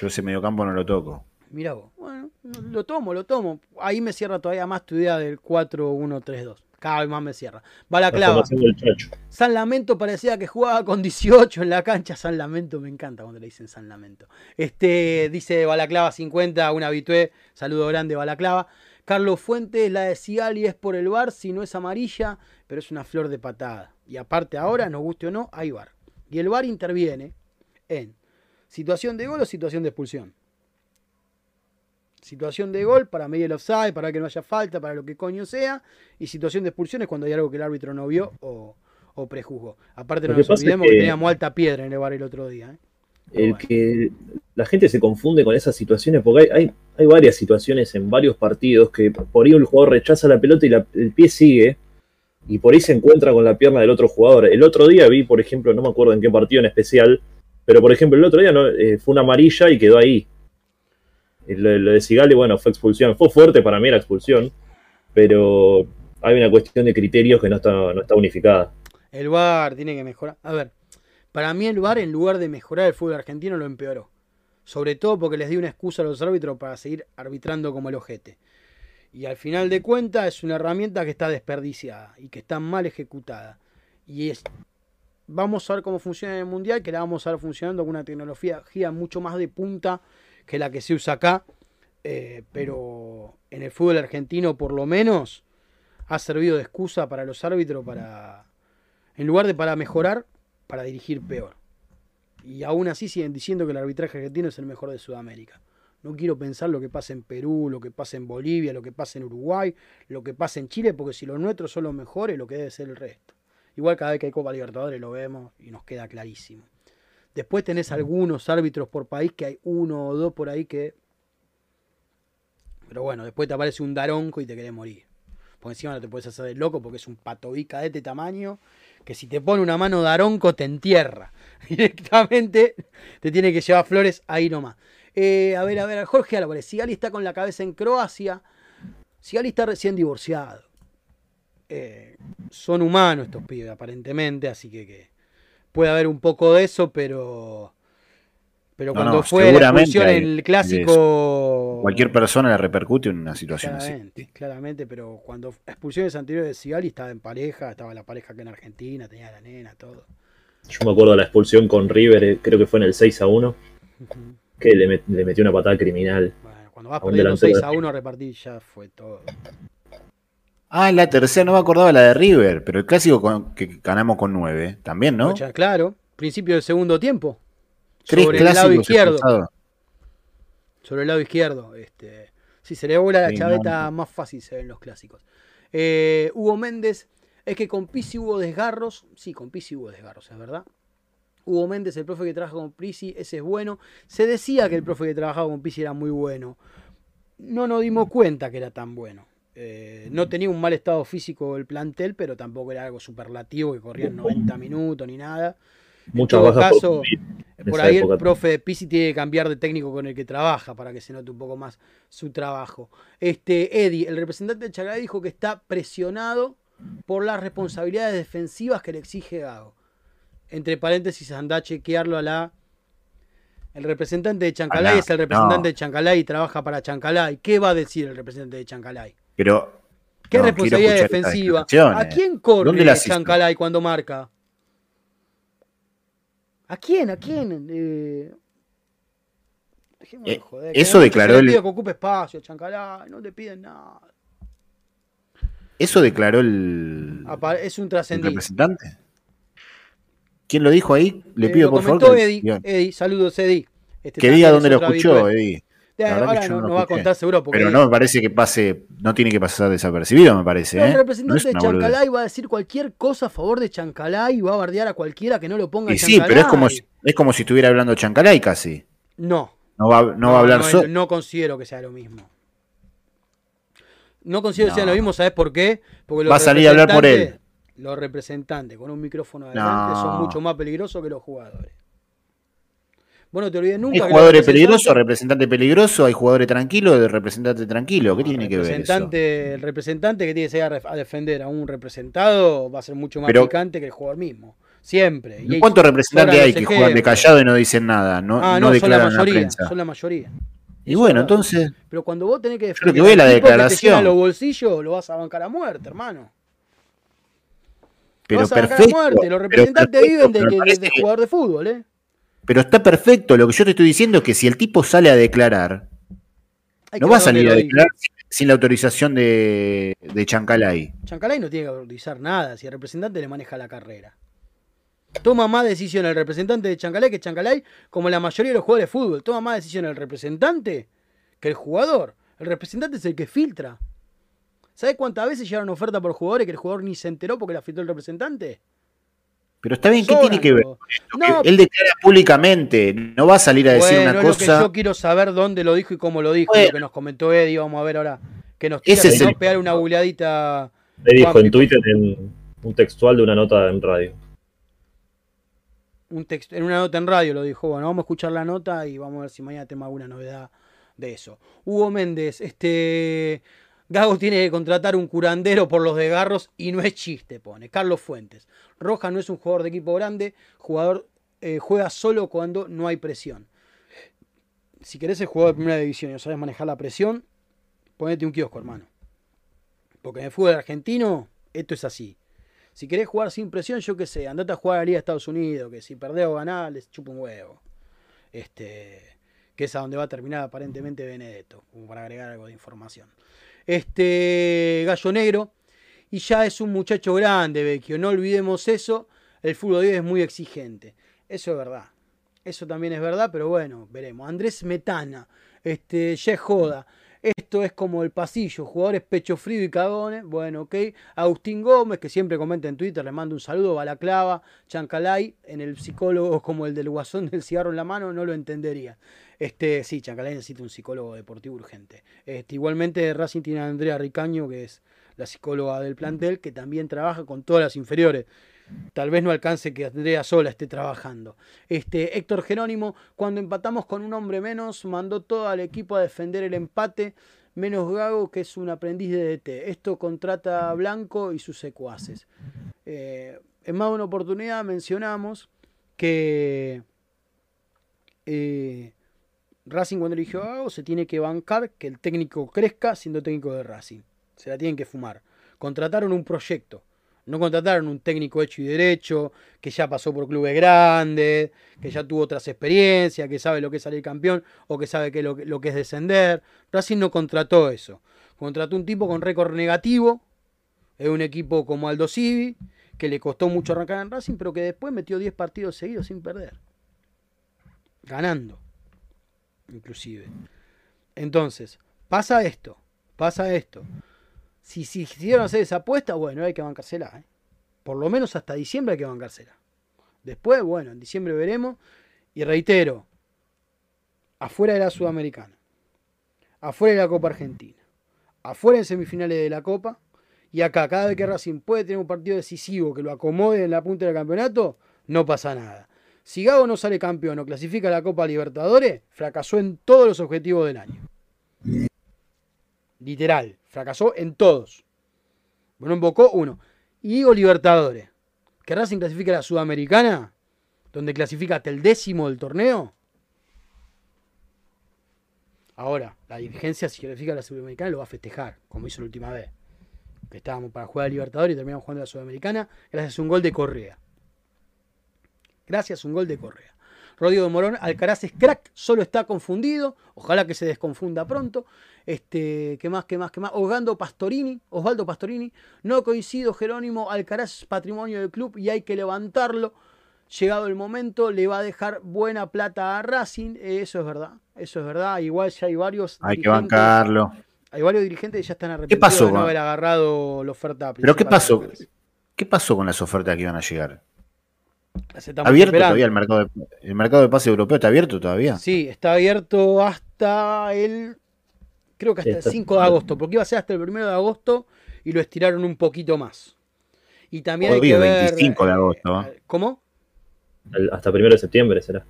Yo ese mediocampo no lo toco. Mirá vos. Bueno, lo tomo, lo tomo. Ahí me cierra todavía más tu idea del 4-1-3-2. Cada vez más me cierra. Va la la clava. San Lamento parecía que jugaba con 18 en la cancha. San Lamento, me encanta cuando le dicen San Lamento. Este, dice Balaclava 50, un habitué. Saludo grande, Balaclava. Carlos Fuentes, la de Sigali es por el bar, si no es amarilla, pero es una flor de patada. Y aparte ahora, nos guste o no, hay bar. Y el bar interviene en situación de gol o situación de expulsión. Situación de gol para medir el offside, para que no haya falta, para lo que coño sea. Y situación de expulsión es cuando hay algo que el árbitro no vio o, o prejuzgó. Aparte, Lo no que nos pasa es olvidemos que... que- teníamos alta piedra en el bar el otro día. ¿eh? El Bueno. que la gente se confunde con esas situaciones, porque hay, hay, hay varias situaciones en varios partidos que por ahí el jugador rechaza la pelota y la- el pie sigue, y por ahí se encuentra con la pierna del otro jugador. El otro día vi, por ejemplo, no me acuerdo en qué partido en especial, pero por ejemplo, el otro día no, eh, fue una amarilla y quedó ahí. Lo de Sigali, bueno, fue expulsión. Fue fuerte para mí la expulsión, pero hay una cuestión de criterios que no está, no está unificada. El VAR tiene que mejorar. A ver, para mí el VAR en lugar de mejorar el fútbol argentino lo empeoró. Sobre todo porque les dio una excusa a los árbitros para seguir arbitrando como el ojete. Y al final de cuentas es una herramienta que está desperdiciada y que está mal ejecutada. Y es vamos a ver cómo funciona en el mundial, que la vamos a ver funcionando con una tecnología mucho más de punta que la que se usa acá. Eh, pero en el fútbol argentino, por lo menos, ha servido de excusa para los árbitros para, en lugar de para mejorar, para dirigir peor. Y aún así siguen diciendo que el arbitraje argentino es el mejor de Sudamérica. No quiero pensar lo que pasa en Perú, lo que pasa en Bolivia, lo que pasa en Uruguay, lo que pasa en Chile, porque si los nuestros son los mejores, lo que debe ser el resto. Igual cada vez que hay Copa Libertadores lo vemos y nos queda clarísimo. Después tenés algunos árbitros por país que hay uno o dos por ahí que. Pero bueno, después te aparece un daronco y te querés morir. Porque encima no te puedes hacer de loco porque es un patobica de este tamaño que si te pone una mano daronco te entierra. [laughs] Directamente te tiene que llevar flores ahí nomás. Eh, a ver, a ver, Jorge Álvarez. Sigali está con la cabeza en Croacia. Sigali está recién divorciado. Eh, son humanos estos pibes, aparentemente, así que, que, puede haber un poco de eso, pero. Pero No, cuando no, fue la expulsión en el clásico. Cualquier persona le repercute en una situación Claramente, así. claramente, pero cuando expulsiones anteriores de Sigali estaba en pareja, estaba la pareja acá en Argentina, tenía la nena, todo. Yo me acuerdo de la expulsión con River, eh, creo que fue en el 6 a 1, Ujú. que le, met- le metió una patada criminal. Bueno, cuando vas perdiendo delantero 6 a de 1 a repartir ya fue todo. Ah, la tercera, no me acordaba la de River, pero el clásico con- que ganamos con nueve, también, ¿no? Ocha, claro, principio del segundo tiempo. Tres sobre el lado izquierdo. Sobre el lado izquierdo. Este, si se le vuela la Sí, chaveta, no. más fácil se ven los clásicos. Eh, Hugo Méndez, es que con Pisi hubo desgarros. Sí, con Pisi hubo desgarros, es verdad. Hugo Méndez, el profe que trabaja con Pisi, ese es bueno. Se decía que el profe que trabajaba con Pisi era muy bueno. No nos dimos cuenta que era tan bueno. Eh, no tenía un mal estado físico el plantel, pero tampoco era algo superlativo que corrían 90 minutos ni nada. Muchas todo bajas caso, por en ahí el profe Pisi tiene que cambiar de técnico con el que trabaja para que se note un poco más su trabajo. Este Eddie, el representante de Chacará, dijo que está presionado por las responsabilidades defensivas que le exige Gago. Entre paréntesis, anda a chequearlo a la. El representante de Chancalay es el representante no. de Chancalay y trabaja para Chancalay. ¿Qué va a decir el representante de Chancalay? Pero. ¿Qué no, responsabilidad defensiva? ¿A quién corre. Chancalay cuando marca? ¿A quién? ¿A quién? Eh... dejémonos de Eh, joder, eso declaró el- que ocupe espacio, Chancalay, no le piden nada. ¿Eso declaró el, Es un el trascendido. representante? ¿Quién lo dijo ahí? Le Eh, pido por favor Eddie. Eddie, saludos Eddie. Este que diga dónde lo escuchó, habitual. Eddie. Ahora no, no no lo va a contar seguro porque Pero no me parece que pase, no tiene que pasar desapercibido, me parece. el ¿eh? No representante es de una boludez. Chancalay va a decir cualquier cosa a favor de Chancalay y va a bardear a cualquiera que no lo ponga Y en sí, pero es como, Chancalay. si, es como si estuviera hablando Chancalay casi. No, No va, no va a hablar no, solo. no considero que sea lo mismo. No considero que sea lo mismo, ¿sabes por qué? Porque Va a salir a hablar por él. Los representantes con un micrófono adelante son mucho más peligrosos que los jugadores. Bueno, te olvides nunca. Hay que jugadores representantes- peligrosos, representante peligroso, hay jugadores tranquilos, de representante tranquilo. ¿Qué No, tiene que ver eso? El representante que tiene que ser a, defender a un representado va a ser mucho más Pero- picante que el jugador mismo. Siempre. Y ¿Cuántos representantes hay que juegan de callado y no dicen nada? No, Ah, no no, son la declaran mayoría. prensa. Son la mayoría. Y Eso bueno, entonces, Pero cuando vos tenés que defender que veo es la tipo que te declaración. los bolsillos, lo vas a bancar a muerte, hermano. pero lo vas a perfecto. a muerte. Los representantes perfecto, viven de, que- de- que- jugador de fútbol, ¿eh? Pero está perfecto. Lo que yo te estoy diciendo es que si el tipo sale a declarar, no va a salir a declarar sin, sin la autorización de, de Chancalay. Chancalay no tiene que autorizar nada si el representante le maneja la carrera. Toma más decisiones el representante de Chancalay que Chancalay, como la mayoría de los jugadores de fútbol. Toma más decisiones el representante que el jugador. El representante es el que filtra. ¿Sabes cuántas veces llegaron ofertas por jugadores que el jugador ni se enteró porque la filtró el representante? Pero está bien, ¿qué tiene que ver? No, Él declara públicamente, no va a salir a decir bueno, una es lo que cosa. yo quiero saber dónde lo dijo y cómo lo dijo. Bueno. Lo que nos comentó Eddie, vamos a ver ahora. Que nos tira, Ese si es no, el- pegar una googleadita. Le dijo en Twitter en un textual de una nota en radio. un texto, en una nota en radio lo dijo. Bueno, vamos a escuchar la nota y vamos a ver si mañana tenemos alguna novedad de eso. Hugo Méndez, este. Gago tiene que contratar un curandero por los desgarros y no es chiste, pone. Carlos Fuentes. Roja no es un jugador de equipo grande, jugador eh, juega solo cuando no hay presión. Si querés ser jugador de primera división y no sabes manejar la presión, ponete un kiosco, hermano. Porque en el fútbol argentino, esto es así. Si querés jugar sin presión, yo qué sé, andate a jugar a la Liga de Estados Unidos, que si perdés o ganás, les chupa un huevo. Este, que es a donde va a terminar aparentemente Benedetto, como para agregar algo de información. Este, Gallo Negro. y ya es un muchacho grande, Vecchio. No olvidemos eso. El fútbol de hoy es muy exigente. Eso es verdad. Eso también es verdad, pero bueno, veremos. Andrés Metana, este, joda. Esto es como el pasillo, jugadores pecho frío y cagones. Bueno, ok. Agustín Gómez, que siempre comenta en Twitter, le mando un saludo. Balaclava, Chancalay, en el psicólogo como el del guasón del cigarro en la mano, no lo entendería. Este, sí, Chancalay necesita un psicólogo deportivo urgente. Este, igualmente Racing tiene a Andrea Ricaño, que es la psicóloga del plantel, que también trabaja con todas las inferiores. Tal vez no alcance que Andrea sola esté trabajando. Este, Héctor Jerónimo, cuando empatamos con un hombre menos, mandó todo al equipo a defender el empate, menos Gago, que es un aprendiz de DT. Esto contrata a Blanco y sus secuaces. Eh, en más de una oportunidad mencionamos que eh, Racing cuando eligió a Gago se tiene que bancar que el técnico crezca siendo técnico de Racing. Se la tienen que fumar. Contrataron un proyecto no contrataron un técnico hecho y derecho, que ya pasó por clubes grandes, que ya tuvo otras experiencias, que sabe lo que es salir campeón o que sabe que lo, lo, que es descender. Racing no contrató eso. Contrató un tipo con récord negativo, es un equipo como Aldo Civi, que le costó mucho arrancar en Racing, pero que después metió 10 partidos seguidos sin perder. Ganando, inclusive. Entonces, pasa esto, pasa esto si, si quisieron hacer esa apuesta, bueno, hay que bancársela. ¿eh? Por lo menos hasta diciembre hay que bancársela. Después, bueno, en diciembre veremos. Y reitero, afuera de la Sudamericana, afuera de la Copa Argentina, afuera en semifinales de la Copa, y acá, cada vez que Racing puede tener un partido decisivo que lo acomode en la punta del campeonato, no pasa nada. Si Gago no sale campeón o clasifica la Copa Libertadores, fracasó en todos los objetivos del año. Literal. Fracasó en todos. Bueno, invocó uno. Y digo Libertadores. Que Racing clasifica a la Sudamericana, donde clasifica hasta el décimo del torneo. Ahora, la dirigencia, si clasifica a la Sudamericana, lo va a festejar, como hizo la última vez. Que estábamos para jugar a Libertadores y terminamos jugando a la Sudamericana, gracias a un gol de Correa. Gracias a un gol de Correa. Rodrigo de Morón, Alcaraz es crack, solo está confundido. Ojalá que se desconfunda pronto. Este, ¿qué más, qué más, qué más? Osvaldo Pastorini, Osvaldo Pastorini. No coincido, Jerónimo. Alcaraz es patrimonio del club y hay que levantarlo. Llegado el momento, le va a dejar buena plata a Racing. Eso es verdad, eso es verdad. Igual ya hay varios. Hay que bancarlo. Hay varios dirigentes que ya están arrepentidos pasó de no haber agarrado la oferta. ¿Pero qué pasó? ¿Qué pasó con las ofertas que iban a llegar? Estamos ¿Abierto esperando. todavía el mercado, de, el mercado de pase europeo? ¿Está abierto todavía? Sí, está abierto hasta el. Creo que hasta Sí, el está- 5 de agosto, porque iba a ser hasta el 1 de agosto y lo estiraron un poquito más. Y también hay Hoy que es ver. 25 de agosto. eh, ¿Cómo? El- hasta primero de septiembre será.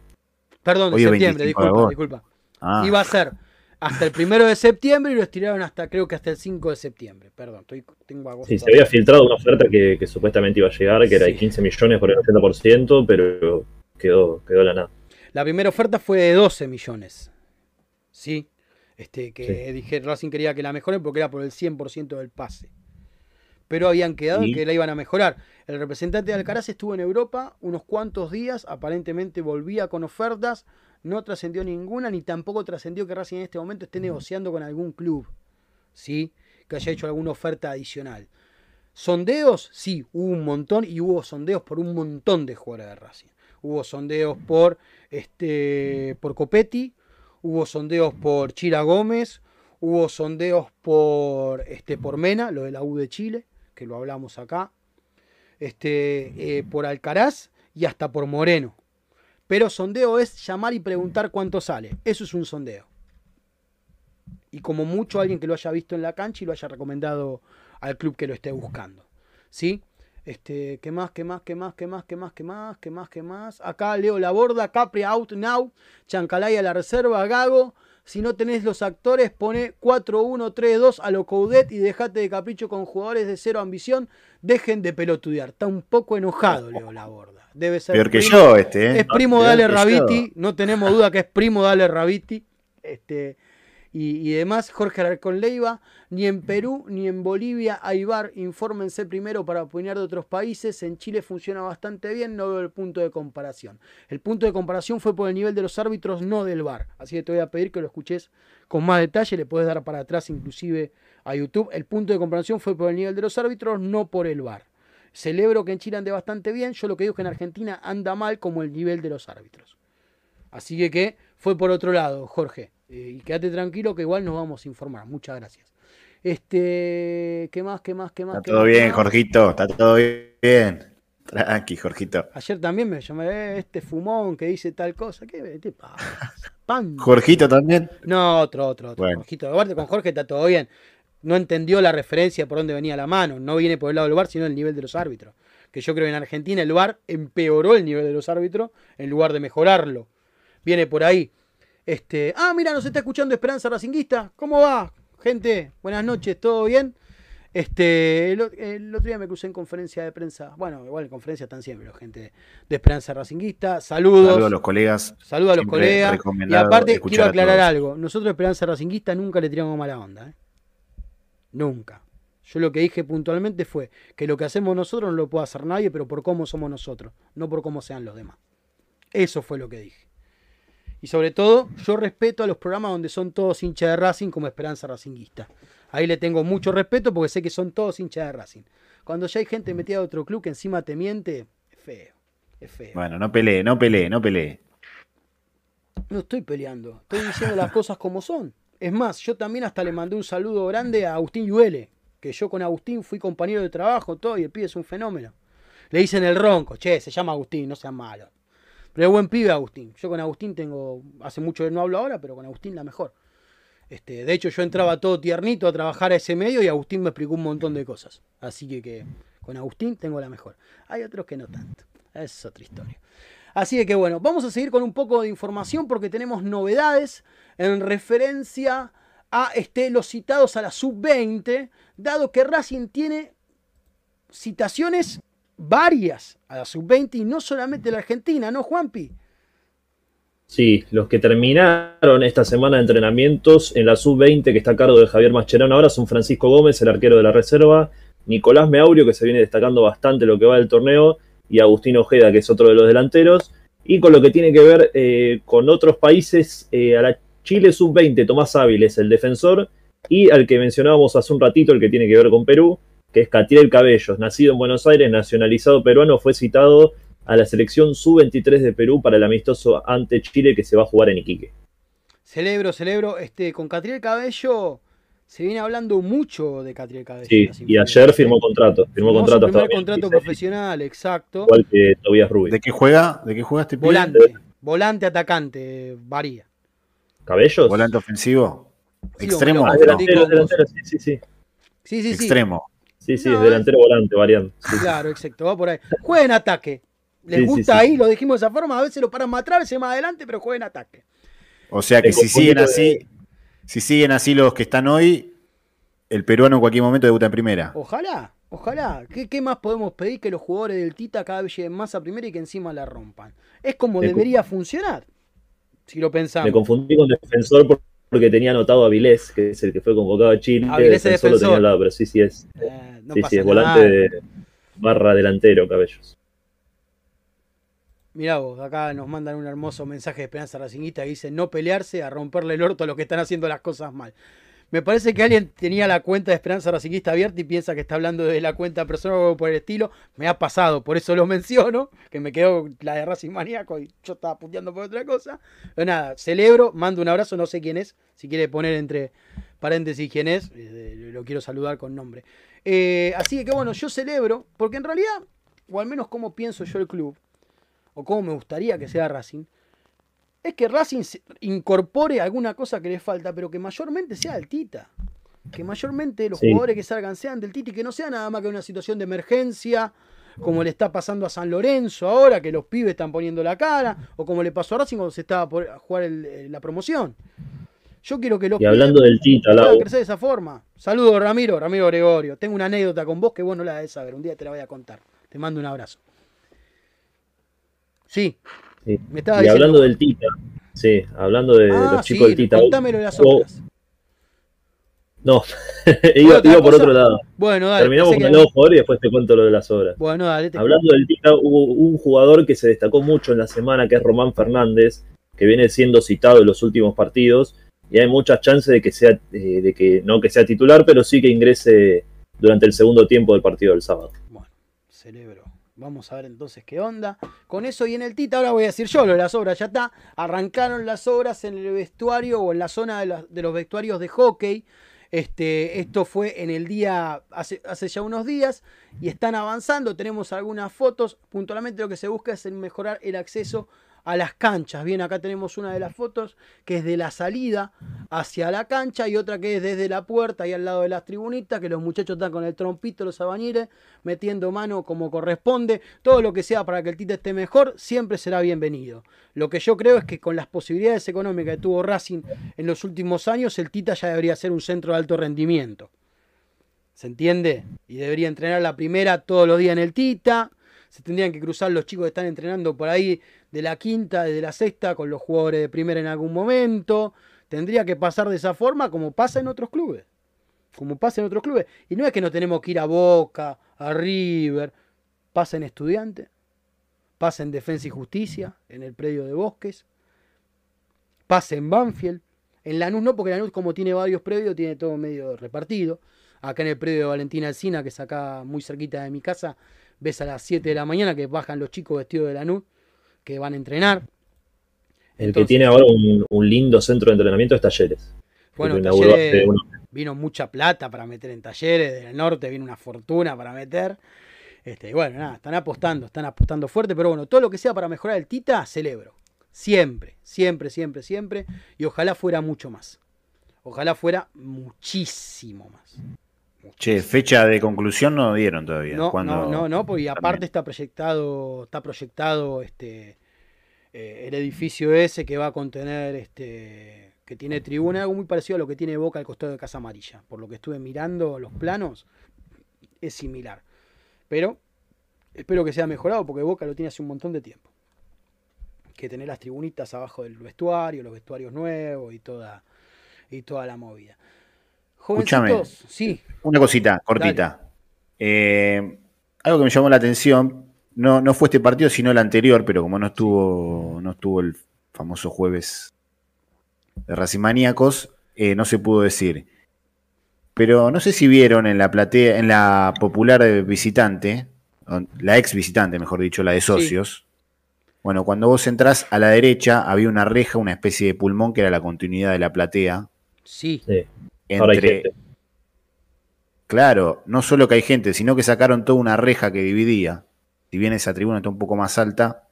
Perdón, de septiembre, 25 de disculpa, disculpa. Ah, Iba a ser hasta el 1 de septiembre y lo estiraron hasta, creo que hasta el 5 de septiembre. Perdón, estoy, tengo agosto. Sí, se había filtrado una oferta que, que supuestamente iba a llegar, que era de Sí. 15 millones por el 80%, pero quedó, quedó la nada. La primera oferta fue de 12 millones. Sí. Este, que Sí. dije, Racing quería que la mejoren porque era por el 100% del pase. Pero habían quedado que la iban a mejorar. El representante de Alcaraz estuvo en Europa unos cuantos días, aparentemente volvía con ofertas, no trascendió ninguna, ni tampoco trascendió que Racing en este momento esté negociando con algún club, ¿sí? Que haya hecho alguna oferta adicional. Sondeos, sí, hubo un montón y hubo sondeos por un montón de jugadores de Racing. Hubo sondeos por, este, por Copetti, hubo sondeos por Chira Gómez, hubo sondeos por, este, por Mena, lo de la U de Chile, que lo hablamos acá, este, eh, por Alcaraz y hasta por Moreno. Pero sondeo es llamar y preguntar cuánto sale. Eso es un sondeo. Y como mucho alguien que lo haya visto en la cancha y lo haya recomendado al club que lo esté buscando. ¿Sí? Este, ¿qué más, qué más, qué más, qué más, qué más, qué más, qué más, qué más? Acá Leo la borda, Capri out now, Chancalay a la reserva, Gago. Si no tenés los actores, pone 4-1-3-2 a lo Coudet y dejate de capricho con jugadores de cero ambición. Dejen de pelotudear. Está un poco enojado Leo la borda. Debe ser peor que yo este, ¿eh? es primo peor Dale. Rabiti, no tenemos duda que es primo Dale Rabiti. Este, y, y demás. Jorge Alarcón Leiva, ni en Perú ni en Bolivia hay bar. Infórmense primero para opinar de otros países. En Chile funciona bastante bien, no veo el punto de comparación. El punto de comparación fue por el nivel de los árbitros, no del bar. Así que te voy a pedir que lo escuches con más detalle. Le puedes dar para atrás inclusive a YouTube. El punto de comparación fue por el nivel de los árbitros, no por el bar. Celebro que en Chile ande bastante bien. Yo lo que digo es que en Argentina anda mal como el nivel de los árbitros. Así que, que fue por otro lado, Jorge. Eh, y quédate tranquilo que igual nos vamos a informar. Muchas gracias. Este, ¿qué más? ¿Qué más? ¿Qué más? Está qué todo más, bien, más? Jorgito, está todo bien. Tranqui, Jorgito. Ayer también me llamé este fumón que dice tal cosa. ¿Qué te pasa? [laughs] Pan. Jorgito también. No, otro, otro, otro. Bueno. Jorgito. Aparte con Jorge está todo bien. No entendió la referencia por dónde venía la mano. No viene por el lado del VAR, sino el nivel de los árbitros. Que yo creo que en Argentina el VAR empeoró el nivel de los árbitros en lugar de mejorarlo. Viene por ahí. Este, ah, mira, nos está escuchando Esperanza Racinguista. ¿Cómo va, gente? Buenas noches, ¿todo bien? Este, el, otro día me crucé en conferencia de prensa. Bueno, igual en conferencia están siempre los gente de Esperanza Racinguista. Saludos. Saludos a los colegas. Saludos a los colegas. Y aparte, quiero aclarar algo. Nosotros, Esperanza Racinguista, nunca le tiramos mala onda. ¿eh? Nunca. Yo lo que dije puntualmente fue que lo que hacemos nosotros no lo puede hacer nadie, pero por cómo somos nosotros, no por cómo sean los demás. Eso fue lo que dije. Y sobre todo, yo respeto a los programas donde son todos hinchas de Racing como Esperanza Racinguista. Ahí le tengo mucho respeto porque sé que son todos hinchas de Racing. Cuando ya hay gente metida de otro club que encima te miente, es feo. Es feo. Bueno, no pelee, no pelee, no pelee. No estoy peleando, estoy diciendo las cosas como son. Es más, yo también hasta le mandé un saludo grande a Agustín Yuele, que yo con Agustín fui compañero de trabajo, todo, y el pibe es un fenómeno. Le dicen el ronco, che, se llama Agustín, no sean malos. Pero es buen pibe Agustín. Yo con Agustín tengo, hace mucho que no hablo ahora, pero con Agustín la mejor. Este, de hecho, yo entraba todo tiernito a trabajar a ese medio y Agustín me explicó un montón de cosas. Así que, que con Agustín tengo la mejor. Hay otros que no tanto. Es otra historia. Así que bueno, vamos a seguir con un poco de información porque tenemos novedades en referencia a este, los citados a la sub-20, dado que Racing tiene citaciones varias a la sub-20 y no solamente la Argentina, ¿no, Juanpi? Sí, los que terminaron esta semana de entrenamientos en la sub-20 que está a cargo de Javier Mascherano ahora son Francisco Gómez, el arquero de la reserva, Nicolás Meaurio, que se viene destacando bastante lo que va del torneo, y Agustín Ojeda, que es otro de los delanteros. Y con lo que tiene que ver eh, con otros países, eh, a la Chile sub-20, Tomás Áviles, el defensor, y al que mencionábamos hace un ratito, el que tiene que ver con Perú, que es Catriel Cabellos, nacido en Buenos Aires, nacionalizado peruano, fue citado a la selección sub-23 de Perú para el amistoso ante Chile que se va a jugar en Iquique. Celebro, celebro. Este, con Catriel Cabello se viene hablando mucho de Catriel Cabello. Sí, y ayer ¿eh? firmó contrato, firmó Firmó su contrato hasta primer contrato 2026, profesional, exacto. igual que Tobias Rubio. ¿De qué juega? ¿De qué juega este? Volante, volante atacante, varía. ¿Cabellos? Volante ofensivo. Sí, Extremo. Ah, delantero, sí, sí, sí. Sí, sí, sí. Extremo. Sí, sí, No, es delantero volante, variando. Claro, exacto, va por ahí. Juega en ataque. Les Sí, sí, gusta sí. ahí, lo dijimos de esa forma, a veces lo paran más atrás, a veces más adelante, pero juega en ataque. O sea que Tengo si siguen así, si siguen así los que están hoy, el peruano en cualquier momento debuta en primera. Ojalá, ojalá. ¿Qué, qué más podemos pedir que los jugadores del Tita cada vez lleguen más a primera y que encima la rompan? Es como debería funcionar, si lo Me pensamos. confundí con defensor por- porque tenía anotado a Vilés, que es el que fue convocado a Chile. Avilés es defensor lo tenía defensor. al lado, pero sí, sí es. Eh, no sí, sí, es nada. volante de barra delantero, Cabellos. Mirá vos, acá nos mandan un hermoso mensaje de Esperanza Racinguista que dice no pelearse, a romperle el orto a los que están haciendo las cosas mal. Me parece que alguien tenía la cuenta de Esperanza Racinguista abierta y piensa que está hablando de la cuenta personal o por el estilo. Me ha pasado, por eso lo [laughs] menciono, que me quedó la de Racing Maníaco y yo estaba puteando por otra cosa. Pero nada, celebro, mando un abrazo, no sé quién es, si quiere poner entre paréntesis quién es, eh, lo quiero saludar con nombre. Eh, así que bueno, yo celebro, porque en realidad, o al menos como pienso yo el club, o cómo me gustaría que sea Racing, es que Racing incorpore alguna cosa que le falta, pero que mayormente sea del Tita. Que mayormente los Sí. jugadores que salgan sean del Tita y que no sea nada más que una situación de emergencia, como le está pasando a San Lorenzo ahora, que los pibes están poniendo la cara, o como le pasó a Racing cuando se estaba por jugar el- el- la promoción. Yo quiero que los Y hablando del Tita, crecer de esa forma. Saludos, Ramiro, Ramiro Gregorio. Tengo una anécdota con vos que vos no la debes saber. Un día te la voy a contar. Te mando un abrazo. Sí, sí. me estaba y diciendo. hablando del Tita, sí, hablando de Ah, los chicos sí, del Tita. contámelo las otras. No, [laughs] iba, ¿Otra iba por cosa? otro lado. Bueno, dale. Terminamos con que- el nuevo jugador y después te cuento lo de las obras. Bueno, dale. te- Hablando del Tita, hubo un jugador que se destacó mucho en la semana, que es Román Fernández, que viene siendo citado en los últimos partidos, y hay muchas chances de que sea, eh, de que no que sea titular, pero sí que ingrese durante el segundo tiempo del partido del sábado. Bueno, celebro. Vamos a ver entonces qué onda. Con eso y en el Tita, ahora voy a decir yo lo de las obras, ya está. Arrancaron las obras en el vestuario o en la zona de, de los vestuarios de hockey. Este, esto fue en el día, hace, hace ya unos días, y están avanzando. Tenemos algunas fotos. Puntualmente lo que se busca es mejorar el acceso a las canchas. Bien, acá tenemos una de las fotos que es de la salida hacia la cancha y otra que es desde la puerta y al lado de las tribunitas, que los muchachos están con el trompito, los albañiles, metiendo mano como corresponde. Todo lo que sea para que el Tita esté mejor, siempre será bienvenido. Lo que yo creo es que con las posibilidades económicas que tuvo Racing en los últimos años, el Tita ya debería ser un centro de alto rendimiento. ¿Se entiende? Y debería entrenar la primera todos los días en el Tita. Se tendrían que cruzar los chicos que están entrenando por ahí de la quinta, de la sexta, con los jugadores de primera en algún momento. Tendría que pasar de esa forma como pasa en otros clubes. Como pasa en otros clubes. Y no es que no tenemos que ir a Boca, a River. Pasa en Estudiante. Pasa en Defensa y Justicia, en el predio de Bosques. Pasa en Banfield. En Lanús no, porque Lanús como tiene varios predios, tiene todo medio repartido. Acá en el predio de Valentina Alcina, que es acá muy cerquita de mi casa, ves a las 7 de la mañana que bajan los chicos vestidos de Lanús, que van a entrenar. El Entonces- que tiene ahora un, un lindo centro de entrenamiento es Talleres. Bueno, Talleres- vino mucha plata para meter en talleres, del norte vino una fortuna para meter. Este, y bueno, nada, están apostando, están apostando fuerte, pero bueno, todo lo que sea para mejorar el Tita, celebro. Siempre, siempre, siempre, siempre. Y ojalá fuera mucho más. Ojalá fuera muchísimo más. Che, fecha de conclusión no dieron todavía. No, ¿Cuándo? no, no, no, porque aparte está proyectado, está proyectado este eh, el edificio ese que va a contener este que tiene tribuna, algo muy parecido a lo que tiene Boca al costado de Casa Amarilla. Por lo que estuve mirando los planos, es similar. Pero espero que sea mejorado porque Boca lo tiene hace un montón de tiempo. Que tener las tribunitas abajo del vestuario, los vestuarios nuevos y toda, y toda la movida. Escúchame. Sí, Una cosita, cortita. Eh, algo que me llamó la atención, no, no fue este partido, sino el anterior, pero como no estuvo, no estuvo el famoso jueves de Racing Maníacos, eh, no se pudo decir. Pero no sé si vieron en la platea, en la popular visitante, la ex visitante, mejor dicho, la de socios. Bueno, cuando vos entrás a la derecha, había una reja, una especie de pulmón que era la continuidad de la platea. sí. sí, ahora hay Entre, gente. Claro, no solo que hay gente, sino que sacaron toda una reja que dividía. Si bien esa tribuna está un poco más alta,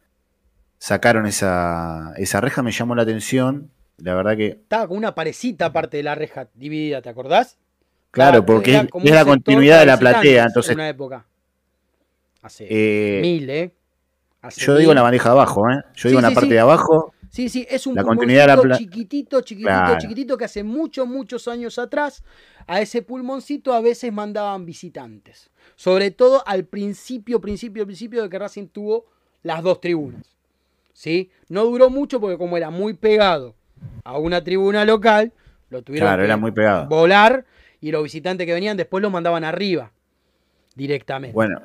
sacaron esa, esa reja, me llamó la atención. La verdad que, Estaba con una parecita aparte de la reja dividida, ¿te acordás? claro, porque era es, como es un la continuidad de la platea, entonces En una época. Hace eh, mil, ¿eh? Hace yo digo en la mil. bandeja de abajo, ¿eh? Yo Sí, digo en la sí, parte sí. de abajo, Sí, sí, es un la continuidad de la pulmoncito chiquitito, chiquitito, Claro. chiquitito que hace muchos, muchos años atrás a ese pulmoncito a veces mandaban visitantes. Sobre todo al principio, principio, principio de que Racing tuvo las dos tribunas. ¿Sí? No duró mucho porque como era muy pegado a una tribuna local, lo tuvieron claro, que era muy pegado. volar y los visitantes que venían después los mandaban arriba directamente. Bueno,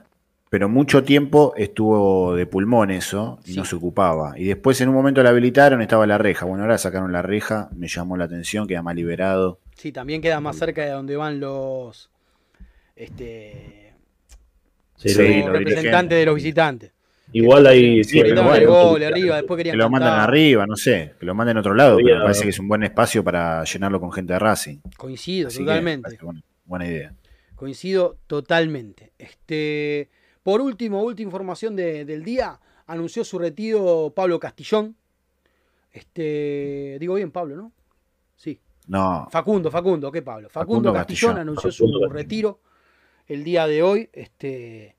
pero mucho tiempo estuvo de pulmón eso y Sí. no se ocupaba. Y después en un momento la habilitaron, estaba la reja. Bueno, ahora sacaron la reja, me llamó la atención, queda más liberado. Sí, también queda más cerca de donde van los este Sí, Sí, lo- los los representantes de los visitantes. igual hay. Sí, pero bueno, el gol arriba, después querían Que lo mandan arriba, no sé, que lo manden a otro lado, pero me parece que es un buen espacio para llenarlo con gente de Racing. Coincido Así totalmente. buena idea. Coincido totalmente. Este, por último, última información de- del día, anunció su retiro Pablo Castillón. Este, digo bien Pablo, ¿no? Sí. No, Facundo, Facundo, ¿qué Pablo? Facundo, Facundo Castillón, Castillón. anunció Facundo su Castillón. retiro el día de hoy. Este,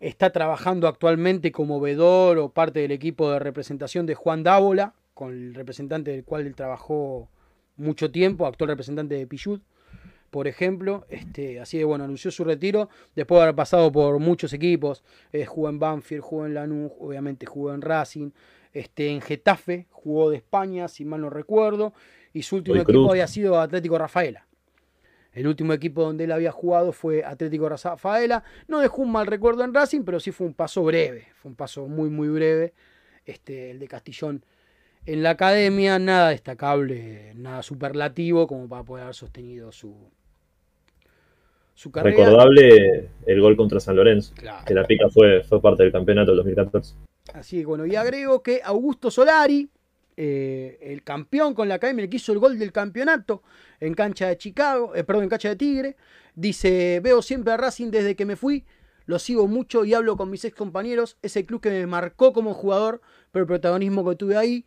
está trabajando actualmente como vedor o parte del equipo de representación de Juan Dávola, con el representante del cual él trabajó mucho tiempo, actual representante de Pichut, por ejemplo. Este, así que bueno, anunció su retiro después de haber pasado por muchos equipos. Eh, jugó en Banfield, jugó en Lanús, obviamente jugó en Racing. Este, en Getafe, jugó de España, si mal no recuerdo. Y su último equipo Cruz. había sido Atlético Rafaela. El último equipo donde él había jugado fue Atlético Rafaela. No dejó un mal recuerdo en Racing, pero sí fue un paso breve. Fue un paso muy, muy breve. Este, el de Castillón en la academia, nada destacable, nada superlativo como para poder haber sostenido su, su carrera. Recordable el gol contra San Lorenzo, Claro. que la pica fue, fue parte del campeonato del 2014. Así que bueno, y agrego que Augusto Solari, eh, el campeón con la academia, el que hizo el gol del campeonato en cancha de Chicago, eh, perdón, en cancha de Tigre, dice, veo siempre a Racing desde que me fui, lo sigo mucho y hablo con mis ex compañeros, ese club que me marcó como jugador, pero el protagonismo que tuve ahí,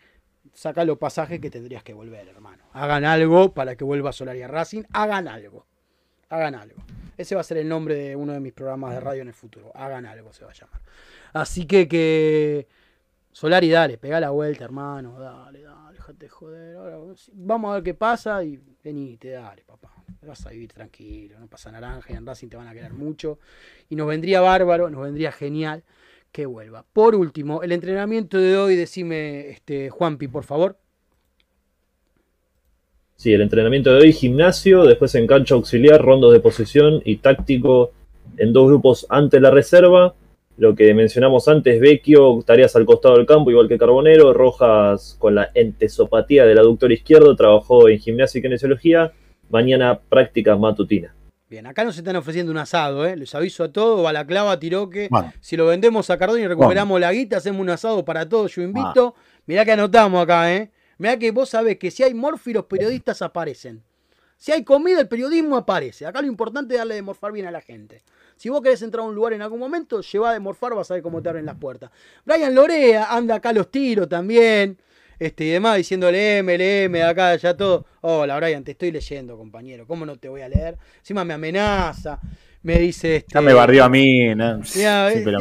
saca los pasajes que tendrías que volver, hermano. Hagan algo para que vuelva Solari a Racing, hagan algo. Hagan algo. Ese va a ser el nombre de uno de mis programas de radio en el futuro. Hagan algo se va a llamar. Así que que Solari, dale, pega la vuelta, hermano, dale, dale, déjate de joder. Ahora, vamos a ver qué pasa y venite, dale, papá. Vas a vivir tranquilo, no pasa naranja y en Racing te van a querer mucho. Y nos vendría bárbaro, nos vendría genial que vuelva. Por último, el entrenamiento de hoy, decime, este, Juanpi, por favor. Sí, el entrenamiento de hoy, gimnasio, después en cancha auxiliar, rondos de posición y táctico en dos grupos ante la reserva. Lo que mencionamos antes, Vecchio, tareas al costado del campo, igual que Carbonero. Rojas con la entesopatía del aductor izquierdo, trabajó en gimnasia y kinesiología. Mañana prácticas matutinas. Bien, acá nos están ofreciendo un asado, ¿eh? Les aviso a todos, Balaclava, Tiroque. Bueno. Si lo vendemos a Cardón y recuperamos la guita, hacemos un asado para todos. Yo invito. Mirá que anotamos acá, ¿eh? Mirá que vos sabés que si hay morfi, los periodistas aparecen. Si hay comida, el periodismo aparece. Acá lo importante es darle de morfar bien a la gente. Si vos querés entrar a un lugar en algún momento, lleva de morfar, vas a ver cómo te abren las puertas. Brian Lorea anda acá a los tiros también. Este, y demás, diciéndole M, M, acá, ya todo. Hola, Brian, te estoy leyendo, compañero. ¿Cómo no te voy a leer? Encima me amenaza. Me dice. Este, Ya me barrió a mí. ¿no? Mirá, es- lo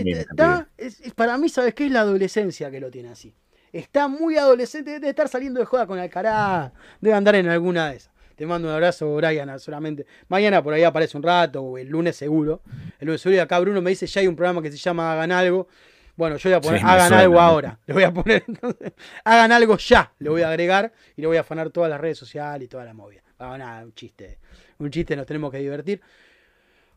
es- es- para mí, ¿sabes qué? Es la adolescencia que lo tiene así. Está muy adolescente, debe estar saliendo de joda con Alcaraz, debe andar en alguna de esas. Te mando un abrazo, Brian, solamente. Mañana por ahí aparece un rato, o el lunes seguro. El lunes seguro, y acá Bruno me dice, ya hay un programa que se llama Hagan Algo. Bueno, yo voy a poner, Sí, hagan suena. algo ahora. Le voy a poner, [laughs] entonces, hagan algo ya. Le voy a agregar y le voy a afanar todas las redes sociales y toda la movida. Ah, nada, un chiste. Un chiste, nos tenemos que divertir.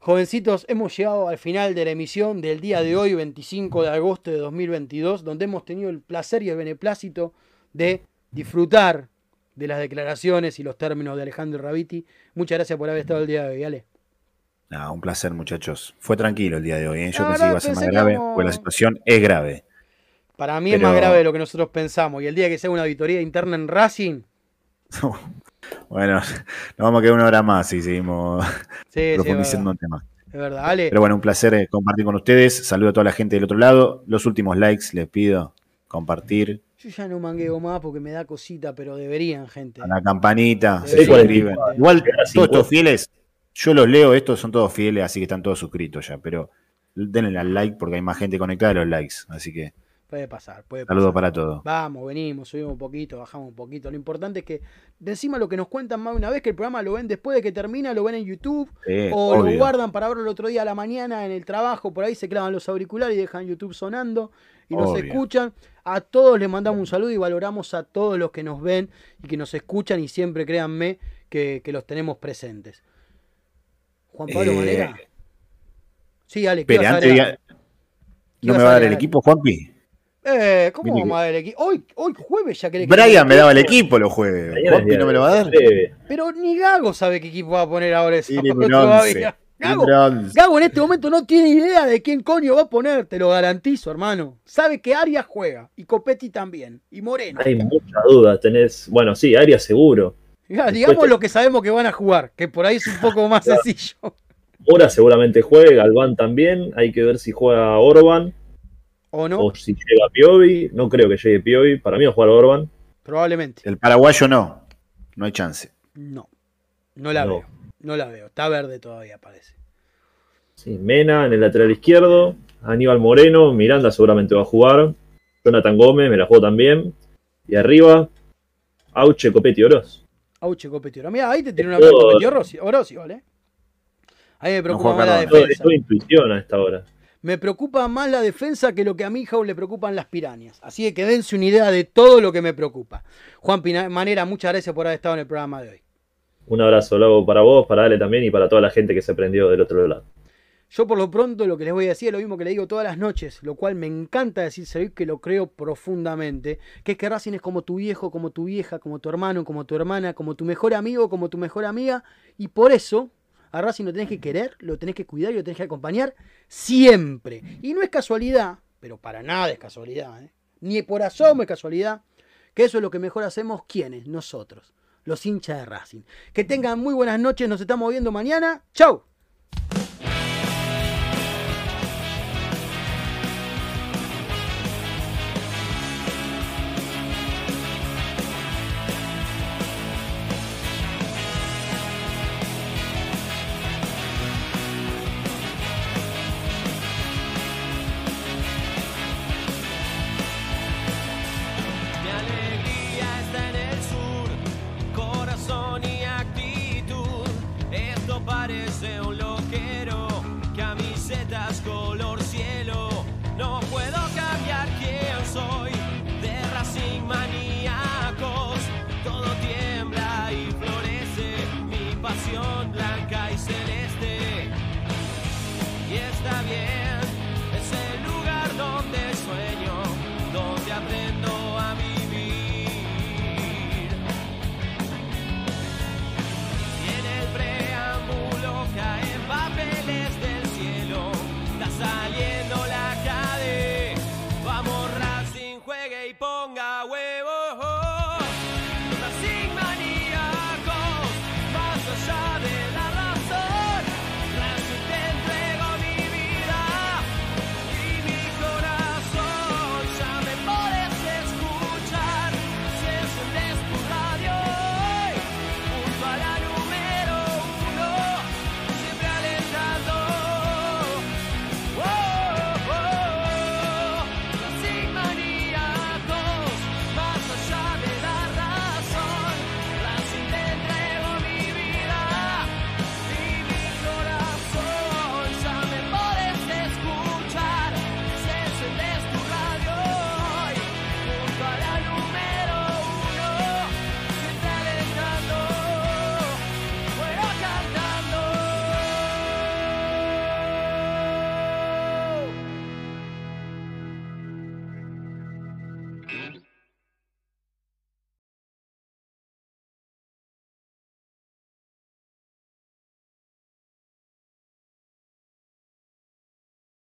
Jovencitos, hemos llegado al final de la emisión del día de hoy, 25 de agosto de 2022, donde hemos tenido el placer y el beneplácito de disfrutar de las declaraciones y los términos de Alejandro Raviti. Muchas gracias por haber estado el día de hoy, Ale. No, un placer, muchachos. Fue tranquilo el día de hoy. ¿eh? Yo La pensé que iba a ser más grave, íbamos- pues la situación es grave. Para mí es Pero- más grave de lo que nosotros pensamos. Y el día que se haga una auditoría interna en Racing, [laughs] bueno, [laughs] nos vamos a quedar una hora más y seguimos [laughs] sí, sí, profundizando verdad. en temas. Es verdad, Ale. Pero bueno, un placer eh, compartir con ustedes. Saludo a toda la gente del otro lado. Los últimos likes les pido compartir Yo ya no mangueo más porque me da cosita, pero deberían, gente. a la campanita, Sí, se suscriben. Igual todos 50. estos fieles, yo los leo, estos son todos fieles, así que están todos suscritos ya, pero denle al like porque hay más gente conectada de los likes, así que Puede pasar, puede saludos pasar. para todos. Vamos, venimos, subimos un poquito, bajamos un poquito. Lo importante es que de encima lo que nos cuentan más de una vez, que el programa lo ven después de que termina, lo ven en YouTube, Sí, o lo guardan para verlo el otro día a la mañana en el trabajo, por ahí se clavan los auriculares y dejan YouTube sonando y nos Obvio. escuchan. A todos les mandamos un saludo y valoramos a todos los que nos ven y que nos escuchan y siempre créanme que, que los tenemos presentes. Juan Pablo Eh, Manera. Sí, Ale, ¿qué Espere, ibas a antes agregar? diga- ¿Qué ¿no me va a dar el equipo, Juanpi? Eh, ¿cómo vamos a dar el equipo? Hoy, hoy jueves ya querés que Brian me daba el equipo. los jueves. Juanpi no me lo va a dar. Pero ni Gago sabe qué equipo va a poner ahora un todavía. [laughs] Gago. Gago en este momento no tiene idea de quién coño va a poner, te lo garantizo, hermano. Sabe que Arias juega y Copetti también y Moreno. Hay mucha duda. Tenés, bueno, sí, Arias seguro. Ya, digamos te- lo que sabemos que van a jugar, que por ahí es un poco más [laughs] Claro. sencillo. Mora seguramente juegue, Galván también. Hay que ver si juega Orban ¿O no? o si llega Piovi. No creo que llegue Piovi. Para mí va a jugar Orban. Probablemente. El paraguayo no. No hay chance. No. No la No. veo. No la veo. Está verde todavía, parece. Sí, Mena en el lateral izquierdo. Aníbal Moreno. Miranda seguramente va a jugar. Jonathan Gómez me la juego también. Y arriba, Auche, Copetti, Oroz. Auche Copetti. Mira, ahí te tiene una Copetti Orossi, Orossi, ¿vale? Ahí me preocupa juega más la. Todo, es defensa. toda intuición a esta hora. Me preocupa más la defensa que lo que a mi Jau le preocupan las pirañas. Así que dense una idea de todo lo que me preocupa. Juan Pina- Manera, muchas gracias por haber estado en el programa de hoy. Un abrazo, luego para vos, para Ale también y para toda la gente que se prendió del otro lado. Yo por lo pronto lo que les voy a decir es lo mismo que le digo todas las noches, lo cual me encanta decirse hoy que lo creo profundamente, que es que Racing es como tu viejo, como tu vieja, como tu hermano, como tu hermana, como tu mejor amigo, como tu mejor amiga, y por eso a Racing lo tenés que querer, lo tenés que cuidar y lo tenés que acompañar siempre. Y no es casualidad, pero para nada es casualidad, ¿eh? ni por asomo es casualidad, que eso es lo que mejor hacemos, ¿quiénes? Nosotros, los hinchas de Racing. Que tengan muy buenas noches, nos estamos viendo mañana. ¡Chau!